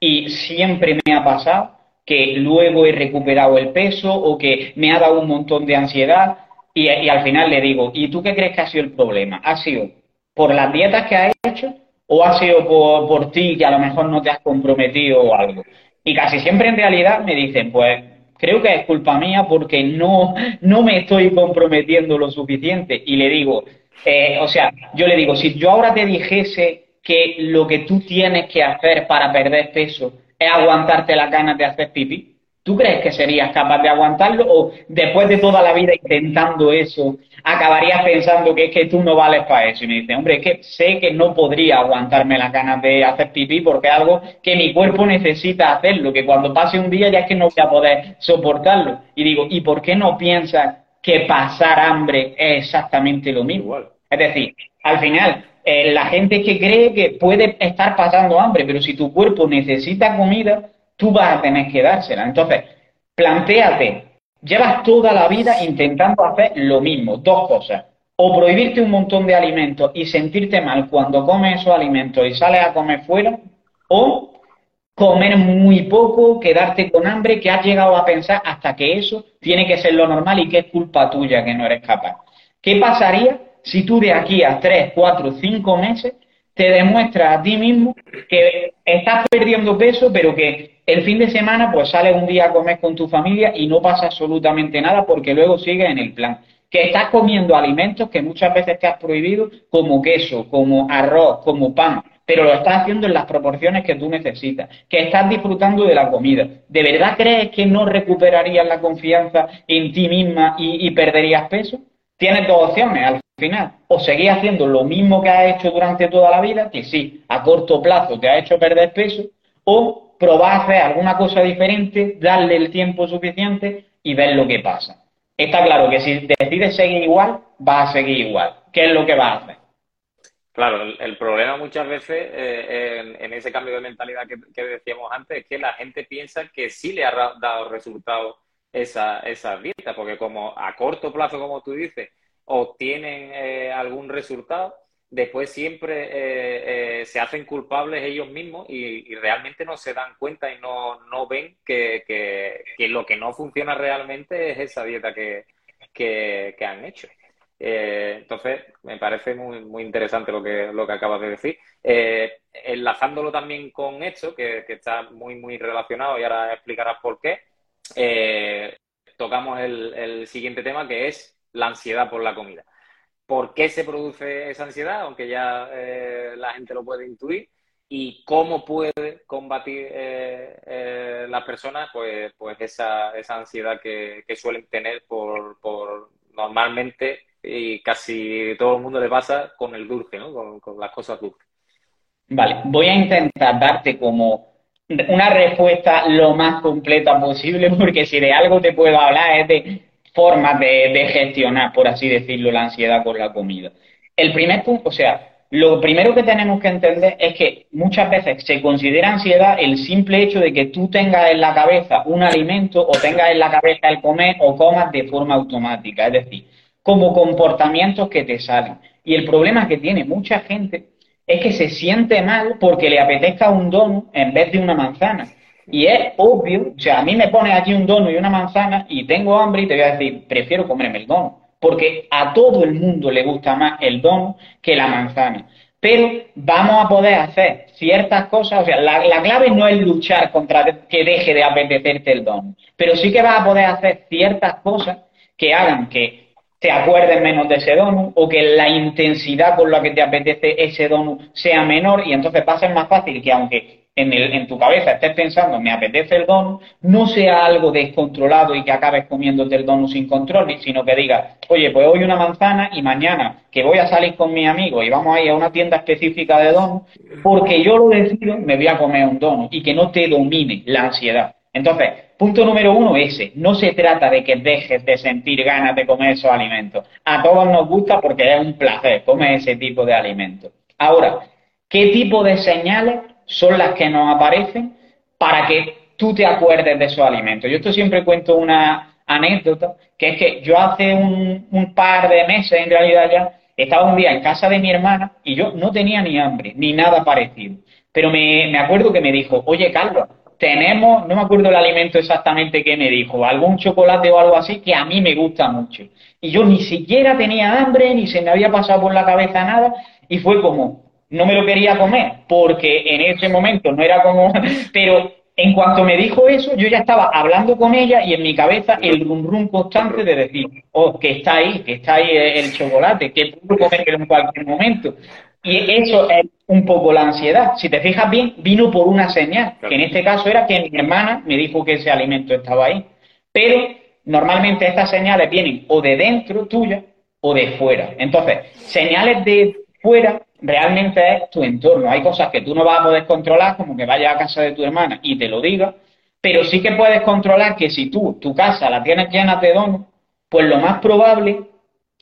y siempre me ha pasado que luego he recuperado el peso o que me ha dado un montón de ansiedad y, al final le digo, ¿y tú qué crees que ha sido el problema? ¿Ha sido por las dietas que has hecho o ha sido por, por ti que a lo mejor no te has comprometido o algo? Y casi siempre en realidad me dicen, pues creo que es culpa mía porque no, no me estoy comprometiendo lo suficiente. Y le digo, eh, o sea, yo le digo, si yo ahora te dijese que lo que tú tienes que hacer para perder peso es aguantarte las ganas de hacer pipí. ¿Tú crees que serías capaz de aguantarlo o después de toda la vida intentando eso, acabarías pensando que es que tú no vales para eso? Y me dice, hombre, es que sé que no podría aguantarme las ganas de hacer pipí porque es algo que mi cuerpo necesita hacerlo, que cuando pase un día ya es que no voy a poder soportarlo. Y digo, ¿y por qué no piensas que pasar hambre es exactamente lo mismo? Es decir, al final, eh, la gente que cree que puede estar pasando hambre, pero si tu cuerpo necesita comida, tú vas a tener que dársela. Entonces, plantéate, llevas toda la vida intentando hacer lo mismo, dos cosas. O prohibirte un montón de alimentos y sentirte mal cuando comes esos alimentos y sales a comer fuera, o comer muy poco, quedarte con hambre, que has llegado a pensar hasta que eso tiene que ser lo normal y que es culpa tuya que no eres capaz. ¿Qué pasaría si tú de aquí a tres, cuatro, cinco meses te demuestras a ti mismo que estás perdiendo peso, pero que el fin de semana pues sales un día a comer con tu familia y no pasa absolutamente nada porque luego sigues en el plan. Que estás comiendo alimentos que muchas veces te has prohibido, como queso, como arroz, como pan, pero lo estás haciendo en las proporciones que tú necesitas, que estás disfrutando de la comida. ¿De verdad crees que no recuperarías la confianza en ti misma y, perderías peso? Tienes dos opciones al final. O seguir haciendo lo mismo que has hecho durante toda la vida, que sí, a corto plazo te ha hecho perder peso, o probar hacer alguna cosa diferente, darle el tiempo suficiente y ver lo que pasa. Está claro que si decides seguir igual, vas a seguir igual. ¿Qué es lo que vas a hacer? Claro, el, problema muchas veces eh, en, ese cambio de mentalidad que, decíamos antes es que la gente piensa que sí le ha dado resultados esa, esa dieta, porque como a corto plazo, como tú dices, obtienen eh, algún resultado, después siempre eh, eh, se hacen culpables ellos mismos y, realmente no se dan cuenta y no, no ven que, que, lo que no funciona realmente es esa dieta que, que, han hecho. entonces, me parece muy, muy interesante lo que, lo que acabas de decir. enlazándolo también con esto, que, está muy, muy relacionado y ahora explicarás por qué, eh, tocamos el, siguiente tema que es la ansiedad por la comida. ¿Por qué se produce esa ansiedad? Aunque ya eh, la gente lo puede intuir. ¿Y cómo puede combatir eh, las personas pues, pues esa, esa ansiedad que, suelen tener por, por, normalmente y casi todo el mundo le pasa con el dulce, ¿no? con, con las cosas dulces? Vale, voy a intentar darte como una respuesta lo más completa posible, porque si de algo te puedo hablar es de formas de, gestionar, por así decirlo, la ansiedad con la comida. El primer punto, o sea, lo primero que tenemos que entender es que muchas veces se considera ansiedad el simple hecho de que tú tengas en la cabeza un alimento o tengas en la cabeza el comer o comas de forma automática, es decir, como comportamientos que te salen. Y el problema que tiene mucha gente es que se siente mal porque le apetezca un dono en vez de una manzana. Y es obvio, o sea, a mí me pone aquí un dono y una manzana y tengo hambre y te voy a decir, prefiero comerme el dono. Porque a todo el mundo le gusta más el dono que la manzana. Pero vamos a poder hacer ciertas cosas, o sea, la, la clave no es luchar contra que deje de apetecerte el dono, pero sí que vas a poder hacer ciertas cosas que hagan que te acuerdes menos de ese donut o que la intensidad con la que te apetece ese donut sea menor y entonces va más fácil que aunque en, tu cabeza estés pensando me apetece el donut, no sea algo descontrolado y que acabes comiéndote el donut sin control, sino que digas, oye, pues hoy una manzana y mañana que voy a salir con mi amigo y vamos a ir a una tienda específica de donut, porque yo lo decido, me voy a comer un donut y que no te domine la ansiedad. Entonces, punto número uno, ese. No se trata de que dejes de sentir ganas de comer esos alimentos. A todos nos gusta porque es un placer comer ese tipo de alimentos. Ahora, ¿qué tipo de señales son las que nos aparecen para que tú te acuerdes de esos alimentos? Yo esto siempre cuento una anécdota, que es que yo hace un, par de meses, en realidad ya, estaba un día en casa de mi hermana y yo no tenía ni hambre, ni nada parecido. Pero me, me acuerdo que me dijo, oye, Carlos, tenemos, no me acuerdo el alimento exactamente que me dijo, algún chocolate o algo así que a mí me gusta mucho. Y yo ni siquiera tenía hambre, ni se me había pasado por la cabeza nada, y fue como, no me lo quería comer, porque en ese momento no era como, (laughs) pero En cuanto me dijo eso, yo ya estaba hablando con ella y en mi cabeza el rum rum constante de decir, oh, que está ahí, que está ahí el chocolate, que puedo comer en cualquier momento. Y eso es un poco la ansiedad. Si te fijas bien, vino por una señal, que en este caso era que mi hermana me dijo que ese alimento estaba ahí. Pero normalmente estas señales vienen o de dentro tuya o de fuera. Entonces, señales de fuera realmente es tu entorno. Hay cosas que tú no vas a poder controlar, como que vayas a casa de tu hermana y te lo diga, pero sí que puedes controlar que si tú, tu casa la tienes llena de donos, pues lo más probable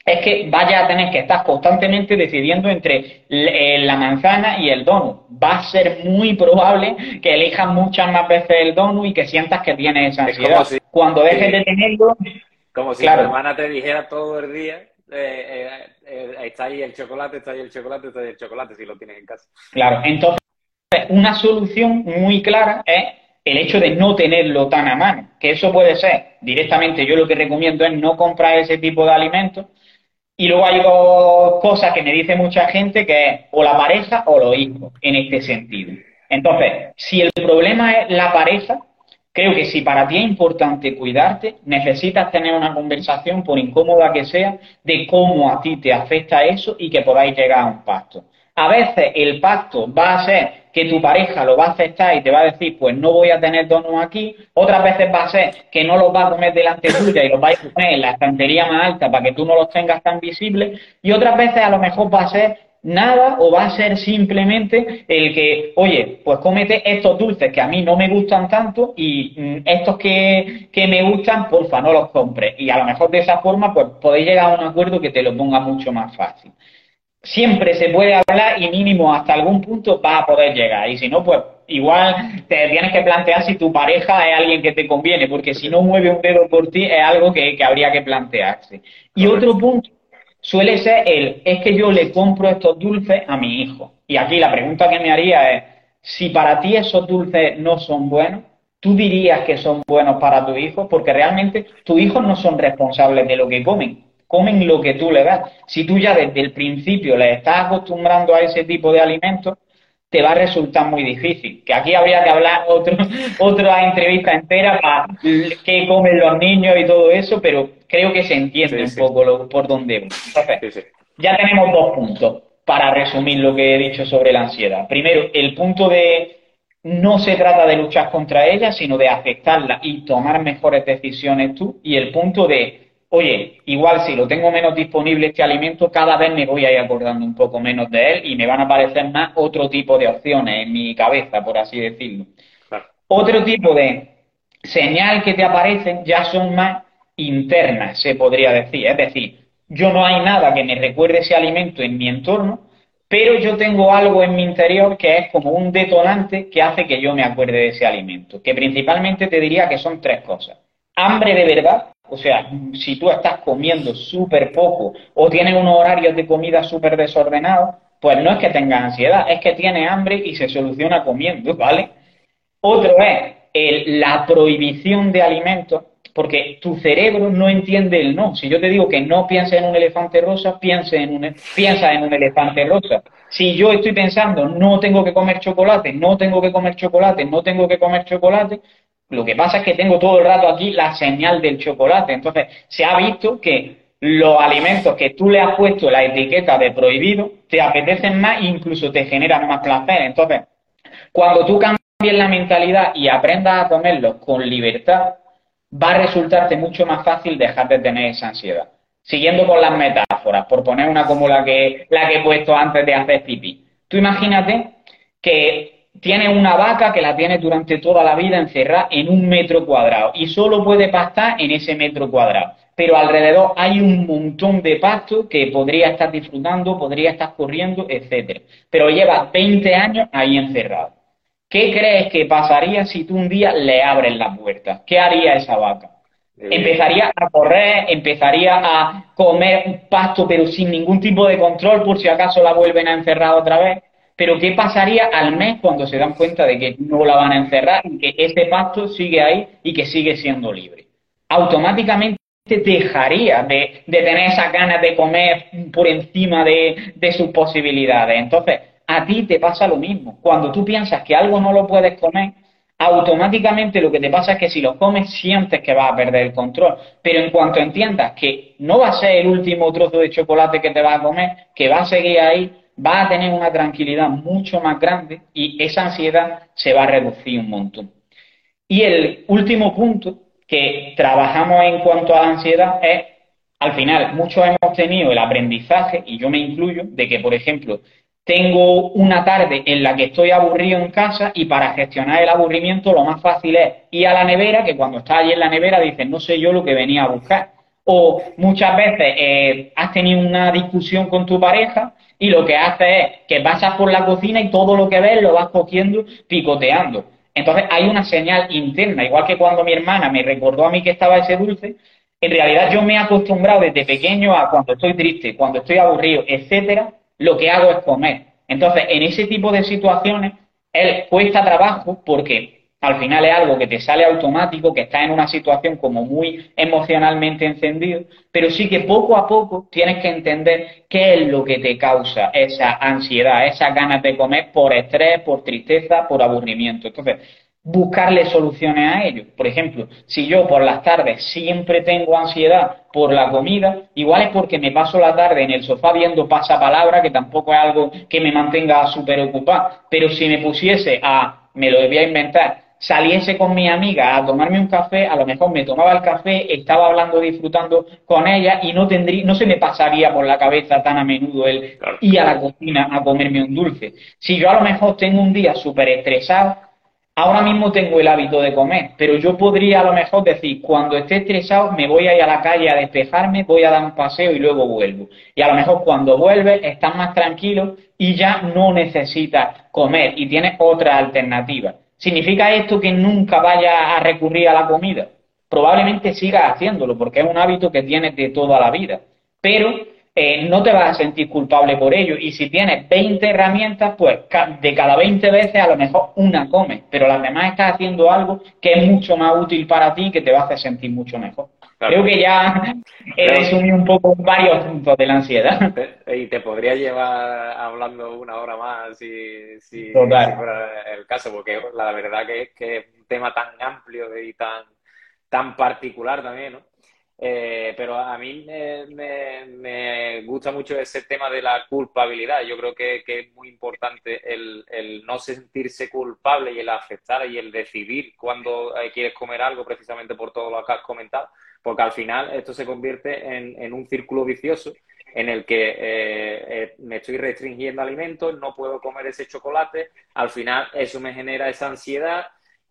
es que vayas a tener que estar constantemente decidiendo entre eh, la manzana y el donut. Va a ser muy probable que elijas muchas más veces el donut y que sientas que tienes esa ansiedad. Cuando dejes de tenerlo... Como si tu hermana te dijera todo el día, eh, eh, está ahí el chocolate, está ahí el chocolate, está ahí el chocolate, si lo tienes en casa. Claro, entonces una solución muy clara es el hecho de no tenerlo tan a mano, que eso puede ser directamente, yo lo que recomiendo es no comprar ese tipo de alimentos, y luego hay dos cosas que me dice mucha gente que es o la pareja o los hijos en este sentido. Entonces, si el problema es la pareja, creo que si para ti es importante cuidarte, necesitas tener una conversación, por incómoda que sea, de cómo a ti te afecta eso y que podáis llegar a un pacto. A veces el pacto va a ser que tu pareja lo va a aceptar y te va a decir, pues no voy a tener donos aquí. Otras veces va a ser que no los va a comer delante tuya y los va a poner en la estantería más alta para que tú no los tengas tan visibles. Y otras veces a lo mejor va a ser nada o va a ser simplemente el que, oye, pues cómete estos dulces que a mí no me gustan tanto y mm, estos que, que, me gustan, porfa, no los compres. Y a lo mejor de esa forma, pues podéis llegar a un acuerdo que te lo ponga mucho más fácil siempre se puede hablar y mínimo hasta algún punto va a poder llegar. Y si no, pues igual te tienes que plantear si tu pareja es alguien que te conviene, porque si no mueve un dedo por ti es algo que, habría que plantearse. Y otro punto suele ser el, es que yo le compro estos dulces a mi hijo. Y aquí la pregunta que me haría es, si para ti esos dulces no son buenos, ¿tú dirías que son buenos para tu hijo? Porque realmente tus hijos no son responsables de lo que comen comen lo que tú le das. Si tú ya desde el principio le estás acostumbrando a ese tipo de alimentos, te va a resultar muy difícil. Que aquí habría que hablar otro, (laughs) otra entrevista entera para qué comen los niños y todo eso, pero creo que se entiende un poco por dónde Entonces, ya tenemos dos puntos para resumir lo que he dicho sobre la ansiedad. Primero, el punto de no se trata de luchar contra ella, sino de aceptarla y tomar mejores decisiones tú. Y el punto de oye, igual si lo tengo menos disponible este alimento, cada vez me voy a ir acordando un poco menos de él y me van a aparecer más otro tipo de opciones en mi cabeza, por así decirlo. Otro tipo de señal que te aparecen ya son más internas, se podría decir. Es decir, yo no hay nada que me recuerde ese alimento en mi entorno, pero yo tengo algo en mi interior que es como un detonante que hace que yo me acuerde de ese alimento, que principalmente te diría que son tres cosas. Hambre de verdad, o sea, si tú estás comiendo súper poco o tienes unos horarios de comida súper desordenados, pues no es que tengas ansiedad, es que tienes hambre y se soluciona comiendo, (laughs) ¿vale? Otro es la prohibición de alimentos, porque tu cerebro no entiende el no. Si yo te digo que no pienses en un elefante rosa, en un, piensa en un elefante rosa. Si yo estoy pensando no tengo que comer chocolate, no tengo que comer chocolate, no tengo que comer chocolate, lo que pasa es que tengo todo el rato aquí la señal del chocolate. Entonces, se ha visto que los alimentos que tú le has puesto la etiqueta de prohibido te apetecen más e incluso te generan más placer. Entonces, cuando tú cambies la mentalidad y aprendas a comerlos con libertad, va a resultarte mucho más fácil dejar de tener esa ansiedad. Siguiendo con las metáforas, por poner una como la que, la que he puesto antes de hacer pipí. Tú imagínate que tiene una vaca que la tiene durante toda la vida encerrada en un metro cuadrado y solo puede pastar en ese metro cuadrado. Pero alrededor hay un montón de pasto que podría estar disfrutando, podría estar corriendo, etcétera. Pero lleva 20 años ahí encerrado. ¿Qué crees que pasaría si tú un día le abres la puerta? ¿Qué haría esa vaca? Empezaría a correr, empezaría a comer pasto pero sin ningún tipo de control por si acaso la vuelven a encerrar otra vez. Pero ¿qué pasaría al mes cuando se dan cuenta de que no la van a encerrar y que ese pacto sigue ahí y que sigue siendo libre? Automáticamente dejaría de, tener esas ganas de comer por encima de, de sus posibilidades. Entonces, a ti te pasa lo mismo. Cuando tú piensas que algo no lo puedes comer, automáticamente lo que te pasa es que si los comes sientes que vas a perder el control. Pero en cuanto entiendas que no va a ser el último trozo de chocolate que te vas a comer, que va a seguir ahí, vas a tener una tranquilidad mucho más grande y esa ansiedad se va a reducir un montón. Y el último punto que trabajamos en cuanto a la ansiedad es, al final, muchos hemos tenido el aprendizaje, y yo me incluyo, de que, por ejemplo, tengo una tarde en la que estoy aburrido en casa y para gestionar el aburrimiento lo más fácil es ir a la nevera, que cuando estás allí en la nevera dices, no sé yo lo que venía a buscar. O muchas veces eh, has tenido una discusión con tu pareja y lo que haces es que pasas por la cocina y todo lo que ves lo vas cogiendo, picoteando. Entonces hay una señal interna, igual que cuando mi hermana me recordó a mí que estaba ese dulce, en realidad yo me he acostumbrado desde pequeño a cuando estoy triste, cuando estoy aburrido, etcétera, lo que hago es comer. Entonces, en ese tipo de situaciones, él cuesta trabajo porque al final es algo que te sale automático, que está en una situación como muy emocionalmente encendido, pero sí que poco a poco tienes que entender qué es lo que te causa esa ansiedad, esas ganas de comer por estrés, por tristeza, por aburrimiento. Entonces, buscarle soluciones a ello. Por ejemplo, si yo por las tardes siempre tengo ansiedad por la comida, igual es porque me paso la tarde en el sofá viendo pasapalabra, que tampoco es algo que me mantenga súper ocupado, pero si me pusiese a, me lo debía inventar, saliese con mi amiga a tomarme un café, a lo mejor me tomaba el café, estaba hablando, disfrutando con ella y no tendría, no se me pasaría por la cabeza tan a menudo el ir a la cocina a comerme un dulce. Si yo a lo mejor tengo un día súper estresado, ahora mismo tengo el hábito de comer, pero yo podría a lo mejor decir, cuando esté estresado me voy a ir a la calle a despejarme, voy a dar un paseo y luego vuelvo. Y a lo mejor cuando vuelves estás más tranquilo y ya no necesitas comer y tienes otra alternativa. ¿Significa esto que nunca vaya a recurrir a la comida? Probablemente sigas haciéndolo porque es un hábito que tienes de toda la vida. Pero eh, no te vas a sentir culpable por ello. Y si tienes 20 herramientas, pues de cada 20 veces a lo mejor una comes, pero las demás estás haciendo algo que es mucho más útil para ti y que te va a hacer sentir mucho mejor. Creo que ya he resumido un poco varios puntos de la ansiedad. (laughs) Y te podría llevar hablando una hora más si, si, fuera el caso, porque la verdad que es que es un tema tan amplio y tan, tan particular también, ¿no? Eh, pero a mí me, gusta mucho ese tema de la culpabilidad. Yo creo que, es muy importante el, no sentirse culpable y el aceptar y el decidir cuando eh, quieres comer algo precisamente por todo lo que has comentado, porque al final esto se convierte en, un círculo vicioso en el que eh, me estoy restringiendo alimentos, no puedo comer ese chocolate, al final eso me genera esa ansiedad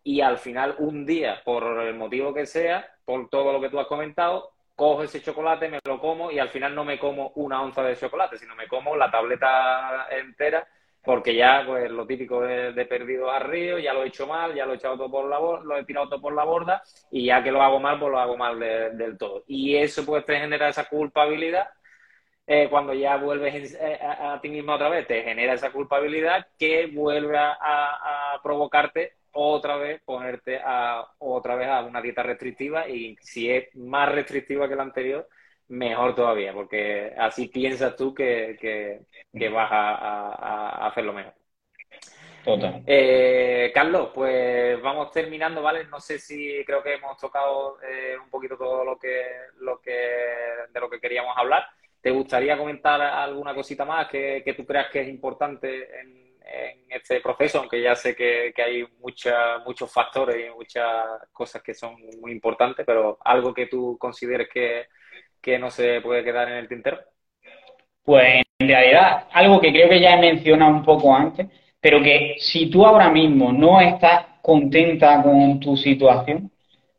y al final un día, por el motivo que sea, por todo lo que tú has comentado, cojo ese chocolate, me lo como y al final no me como una onza de chocolate, sino me como la tableta entera porque ya pues lo típico de, perdido a río, ya lo he hecho mal, ya lo he echado todo por la lo he tirado todo por la borda y ya que lo hago mal, pues lo hago mal del todo. Y eso pues te genera esa culpabilidad eh, cuando ya vuelves eh, a, ti mismo otra vez, te genera esa culpabilidad que vuelve a provocarte otra vez ponerte a otra vez a una dieta restrictiva y si es más restrictiva que la anterior, mejor todavía, porque así piensas tú que, que, vas a, hacerlo mejor. Total. Eh, Carlos, pues vamos terminando, ¿vale? No sé si creo que hemos tocado eh, un poquito todo lo que, lo que de lo que queríamos hablar. ¿Te gustaría comentar alguna cosita más que, que tú creas que es importante en, en este proceso, aunque ya sé que, hay mucha, muchos factores y muchas cosas que son muy importantes, pero algo que tú consideres que, no se puede quedar en el tintero. Pues en realidad, algo que creo que ya he mencionado un poco antes, pero que si tú ahora mismo no estás contenta con tu situación,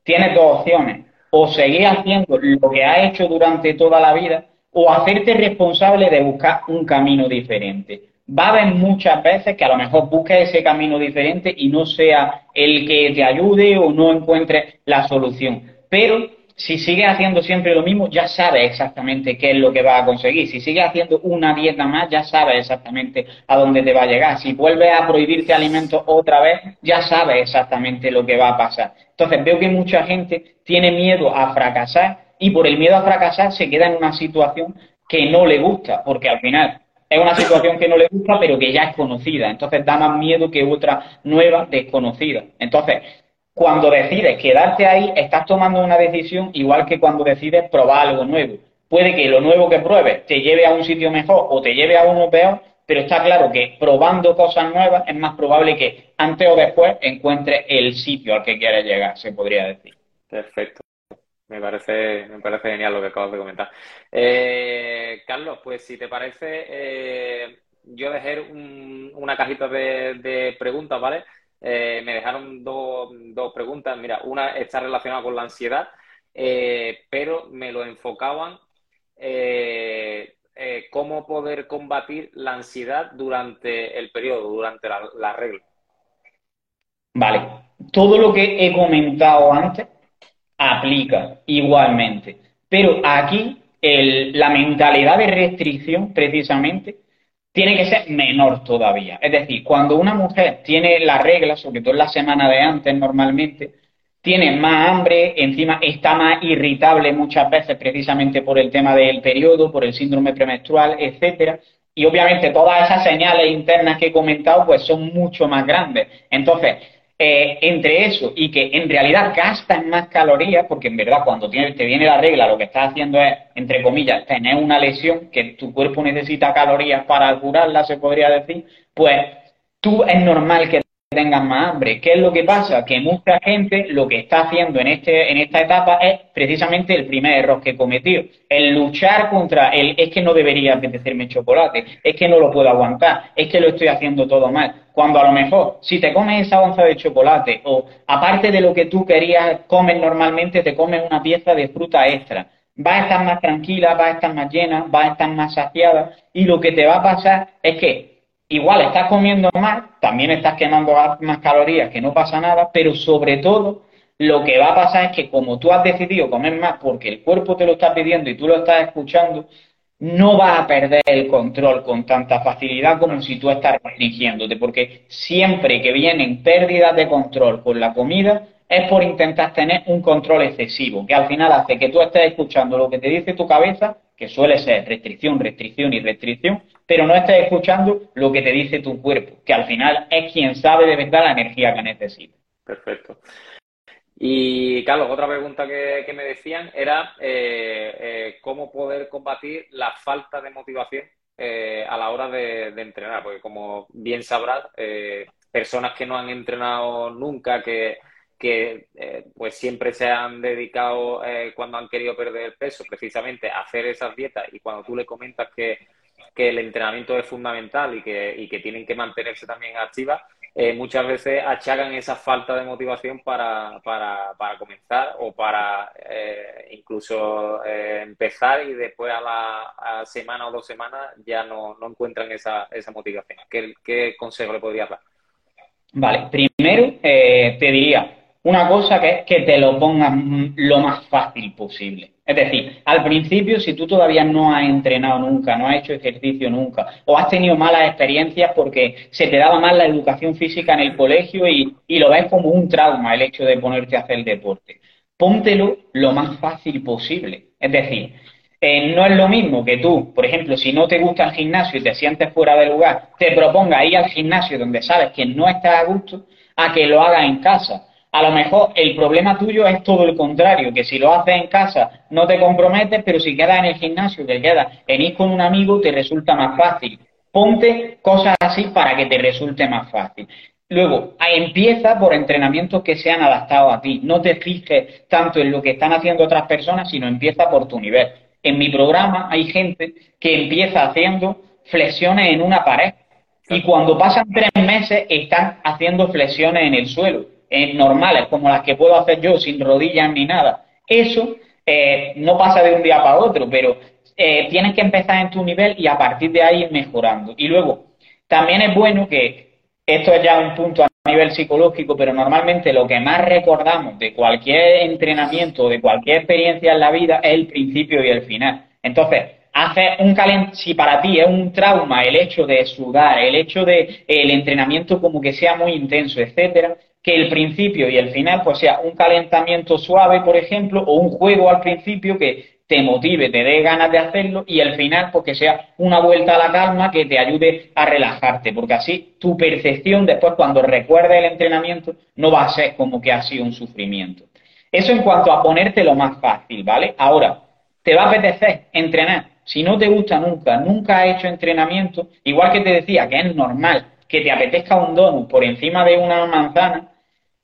tienes dos opciones. O seguir haciendo lo que has hecho durante toda la vida, o hacerte responsable de buscar un camino diferente va a haber muchas veces que a lo mejor busques ese camino diferente y no sea el que te ayude o no encuentres la solución. Pero si sigues haciendo siempre lo mismo, ya sabes exactamente qué es lo que vas a conseguir. Si sigues haciendo una dieta más, ya sabes exactamente a dónde te va a llegar. Si vuelves a prohibirte alimentos otra vez, ya sabes exactamente lo que va a pasar. Entonces veo que mucha gente tiene miedo a fracasar y por el miedo a fracasar se queda en una situación que no le gusta, porque al final es una situación que no le gusta, pero que ya es conocida. Entonces da más miedo que otra nueva desconocida. Entonces, cuando decides quedarte ahí, estás tomando una decisión igual que cuando decides probar algo nuevo. Puede que lo nuevo que pruebes te lleve a un sitio mejor o te lleve a uno peor, pero está claro que probando cosas nuevas es más probable que antes o después encuentres el sitio al que quieres llegar, se podría decir. Perfecto. Me parece, me parece genial lo que acabas de comentar. Eh, Carlos, pues si te parece, eh, yo dejé una cajita de, preguntas, ¿vale? Eh, me dejaron dos, dos, preguntas. Mira, una está relacionada con la ansiedad, pero me lo enfocaban eh, cómo poder combatir la ansiedad durante el periodo, durante la, regla. Vale, todo lo que he comentado antes aplica igualmente, pero aquí la mentalidad de restricción precisamente tiene que ser menor todavía. Es decir, cuando una mujer tiene la regla, sobre todo en la semana de antes normalmente, tiene más hambre, encima está más irritable muchas veces precisamente por el tema del periodo, por el síndrome premenstrual, etcétera. Y obviamente todas esas señales internas que he comentado pues son mucho más grandes. Entonces, eh, entre eso y que en realidad gastan más calorías, porque en verdad cuando te viene la regla lo que estás haciendo es, entre comillas, tener una lesión que tu cuerpo necesita calorías para curarla, se podría decir, pues tú es normal que tengan más hambre. ¿Qué es lo que pasa? Que mucha gente lo que está haciendo en, este, en esta etapa es precisamente el primer error que cometió, el luchar contra el es que no debería apetecerme chocolate, es que no lo puedo aguantar, es que lo estoy haciendo todo mal. Cuando a lo mejor, si te comes esa onza de chocolate o aparte de lo que tú querías comer normalmente, te comes una pieza de fruta extra, va a estar más tranquila, va a estar más llena, va a estar más saciada y lo que te va a pasar es que igual estás comiendo más, también estás quemando más calorías, que no pasa nada, pero sobre todo lo que va a pasar es que como tú has decidido comer más porque el cuerpo te lo está pidiendo y tú lo estás escuchando, no vas a perder el control con tanta facilidad como si tú estás restringiéndote, porque siempre que vienen pérdidas de control con la comida es por intentar tener un control excesivo, que al final hace que tú estés escuchando lo que te dice tu cabeza, que suele ser restricción, restricción y restricción, pero no estés escuchando lo que te dice tu cuerpo, que al final es quien sabe de verdad la energía que necesita. Perfecto. Y Carlos, otra pregunta que, me decían era eh, eh, cómo poder combatir la falta de motivación eh, a la hora de, entrenar, porque como bien sabrás, personas que no han entrenado nunca, que, que pues siempre se han dedicado cuando han querido perder peso precisamente a hacer esas dietas y cuando tú le comentas que que el entrenamiento es fundamental y que, y que tienen que mantenerse también activas, eh, muchas veces achacan esa falta de motivación para, para, para comenzar o para eh, incluso eh, empezar y después a la semana o dos semanas ya no, no encuentran esa, esa motivación. ¿Qué, ¿Qué, consejo le podría dar? Vale, primero te diría una cosa que es que te lo pongas lo más fácil posible. Es decir, al principio, si tú todavía no has entrenado nunca, no has hecho ejercicio nunca, o has tenido malas experiencias porque se te daba mal la educación física en el colegio y, lo ves como un trauma el hecho de ponerte a hacer deporte, póntelo lo más fácil posible. Es decir, eh, no es lo mismo que tú, por ejemplo, si no te gusta el gimnasio y te sientes fuera de lugar, te proponga ir al gimnasio donde sabes que no estás a gusto, a que lo hagas en casa a lo mejor el problema tuyo es todo el contrario, que si lo haces en casa no te comprometes, pero si quedas en el gimnasio, que quedas en ir con un amigo, te resulta más fácil. Ponte cosas así para que te resulte más fácil. Luego, empieza por entrenamientos que sean adaptados a ti. No te fijes tanto en lo que están haciendo otras personas, sino empieza por tu nivel. En mi programa hay gente que empieza haciendo flexiones en una pared y cuando pasan tres meses están haciendo flexiones en el suelo eh, normales, como las que puedo hacer yo, sin rodillas ni nada. Eso eh, no pasa de un día para otro, pero eh, tienes que empezar en tu nivel y a partir de ahí mejorando. Y luego, también es bueno que esto es ya un punto a nivel psicológico, pero normalmente lo que más recordamos de cualquier entrenamiento, de cualquier experiencia en la vida, es el principio y el final. Entonces, hace un calent si para ti es un trauma el hecho de sudar, el hecho de el entrenamiento como que sea muy intenso, etcétera, que el principio y el final pues sea un calentamiento suave, por ejemplo, o un juego al principio que, te motive, te dé ganas de hacerlo y al final pues que sea una vuelta a la calma que te ayude a relajarte, porque así tu percepción después cuando recuerdes el entrenamiento no va a ser como que ha sido un sufrimiento. Eso en cuanto a ponerte lo más fácil, ¿vale? Ahora, te va a apetecer entrenar. Si no te gusta nunca, nunca has hecho entrenamiento, igual que te decía que es normal que te apetezca un donut por encima de una manzana,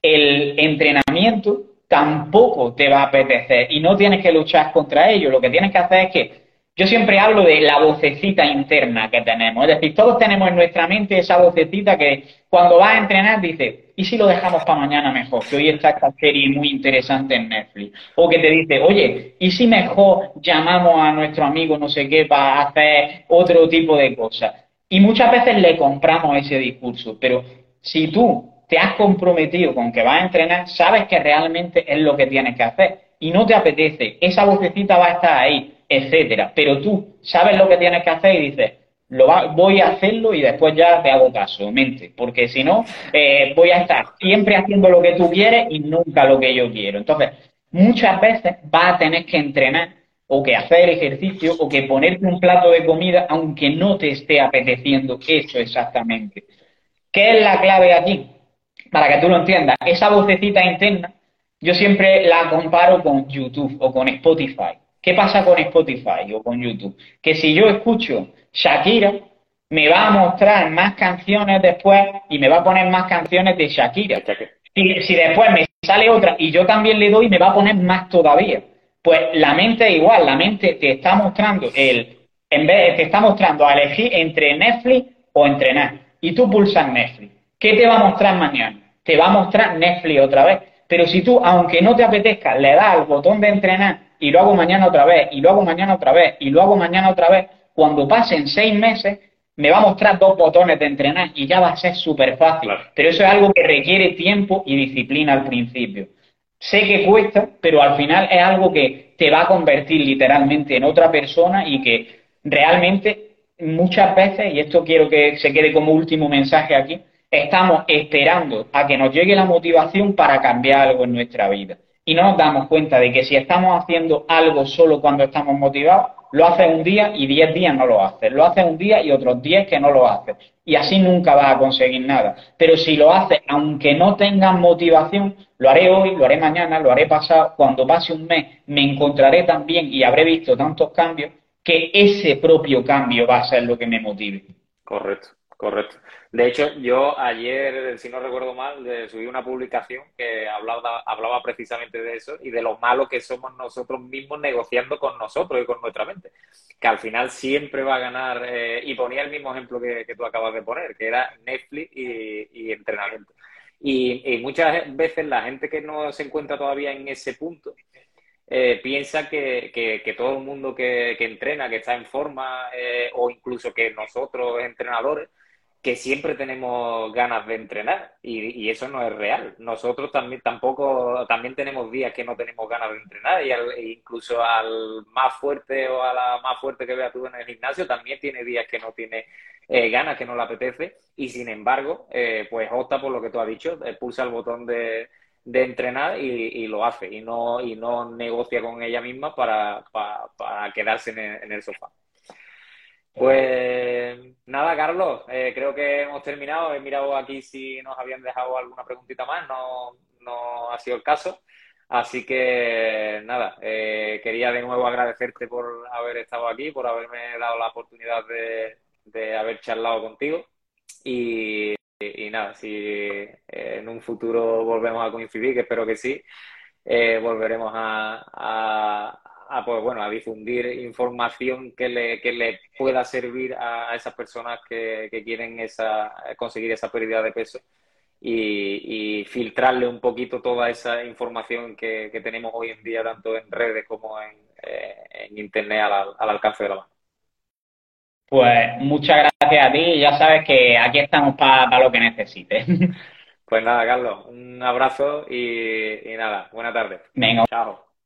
el entrenamiento tampoco te va a apetecer y no tienes que luchar contra ello. Lo que tienes que hacer es que yo siempre hablo de la vocecita interna que tenemos. Es decir, todos tenemos en nuestra mente esa vocecita que cuando vas a entrenar dice, ¿y si lo dejamos para mañana mejor? Que hoy está esta serie muy interesante en Netflix. O que te dice, oye, ¿y si mejor llamamos a nuestro amigo no sé qué para hacer otro tipo de cosas? Y muchas veces le compramos ese discurso, pero si tú te has comprometido con que vas a entrenar, sabes que realmente es lo que tienes que hacer y no te apetece, esa vocecita va a estar ahí, etcétera, pero tú sabes lo que tienes que hacer y dices, lo voy a hacerlo y después ya te hago caso, mente, porque si no, eh, voy a estar siempre haciendo lo que tú quieres y nunca lo que yo quiero. Entonces, muchas veces vas a tener que entrenar o que hacer ejercicio o que ponerte un plato de comida aunque no te esté apeteciendo eso exactamente. ¿Qué es la clave aquí? para que tú lo entiendas, esa vocecita interna, yo siempre la comparo con YouTube o con Spotify. ¿Qué pasa con Spotify o con YouTube? Que si yo escucho Shakira, me va a mostrar más canciones después y me va a poner más canciones de Shakira. Si, si después me sale otra y yo también le doy, me va a poner más todavía. Pues la mente es igual, la mente te está mostrando el, en vez te está mostrando a elegir entre Netflix o entrenar. Y tú pulsas Netflix. ¿Qué te va a mostrar mañana? te va a mostrar Netflix otra vez. Pero si tú, aunque no te apetezca, le das al botón de entrenar y lo hago mañana otra vez, y lo hago mañana otra vez, y lo hago mañana otra vez, cuando pasen seis meses, me va a mostrar dos botones de entrenar y ya va a ser súper fácil. Pero eso es algo que requiere tiempo y disciplina al principio. Sé que cuesta, pero al final es algo que te va a convertir literalmente en otra persona y que realmente muchas veces, y esto quiero que se quede como último mensaje aquí, estamos esperando a que nos llegue la motivación para cambiar algo en nuestra vida. Y no nos damos cuenta de que si estamos haciendo algo solo cuando estamos motivados, lo haces un día y diez días no lo haces. Lo haces un día y otros diez que no lo haces. Y así nunca vas a conseguir nada. Pero si lo haces, aunque no tengas motivación, lo haré hoy, lo haré mañana, lo haré pasado, cuando pase un mes, me encontraré también y habré visto tantos cambios que ese propio cambio va a ser lo que me motive. Correcto, correcto. De hecho, yo ayer, si no recuerdo mal, subí una publicación que hablaba, hablaba precisamente de eso y de lo malo que somos nosotros mismos negociando con nosotros y con nuestra mente. Que al final siempre va a ganar, eh, y ponía el mismo ejemplo que, tú acabas de poner, que era Netflix y, entrenamiento. Y, muchas veces la gente que no se encuentra todavía en ese punto eh, piensa que, todo el mundo que, entrena, que está en forma, eh, o incluso que nosotros entrenadores, que siempre tenemos ganas de entrenar y, eso no es real. Nosotros también tampoco también tenemos días que no tenemos ganas de entrenar y e incluso al más fuerte o a la más fuerte que veas tú en el gimnasio también tiene días que no tiene eh, ganas, que no le apetece y sin embargo eh, pues opta por lo que tú has dicho, pulsa el botón de, de entrenar y, lo hace y no y no negocia con ella misma para, para, quedarse en el sofá. Pues nada, Carlos, eh, creo que hemos terminado. He mirado aquí si nos habían dejado alguna preguntita más, no, no ha sido el caso. Así que nada, eh, quería de nuevo agradecerte por haber estado aquí, por haberme dado la oportunidad de, haber charlado contigo. Y, nada, si en un futuro volvemos a coincidir, que espero que sí, eh, volveremos a, pues, bueno, a difundir información que le, que le pueda servir a esas personas que, quieren esa, conseguir esa pérdida de peso y, filtrarle un poquito toda esa información que, tenemos hoy en día, tanto en redes como en, eh, Internet, al, alcance de la mano. Pues muchas gracias a ti, ya sabes que aquí estamos para lo que necesites. (laughs) Pues nada, Carlos, un abrazo y, y nada, buena tarde. Venga, chao.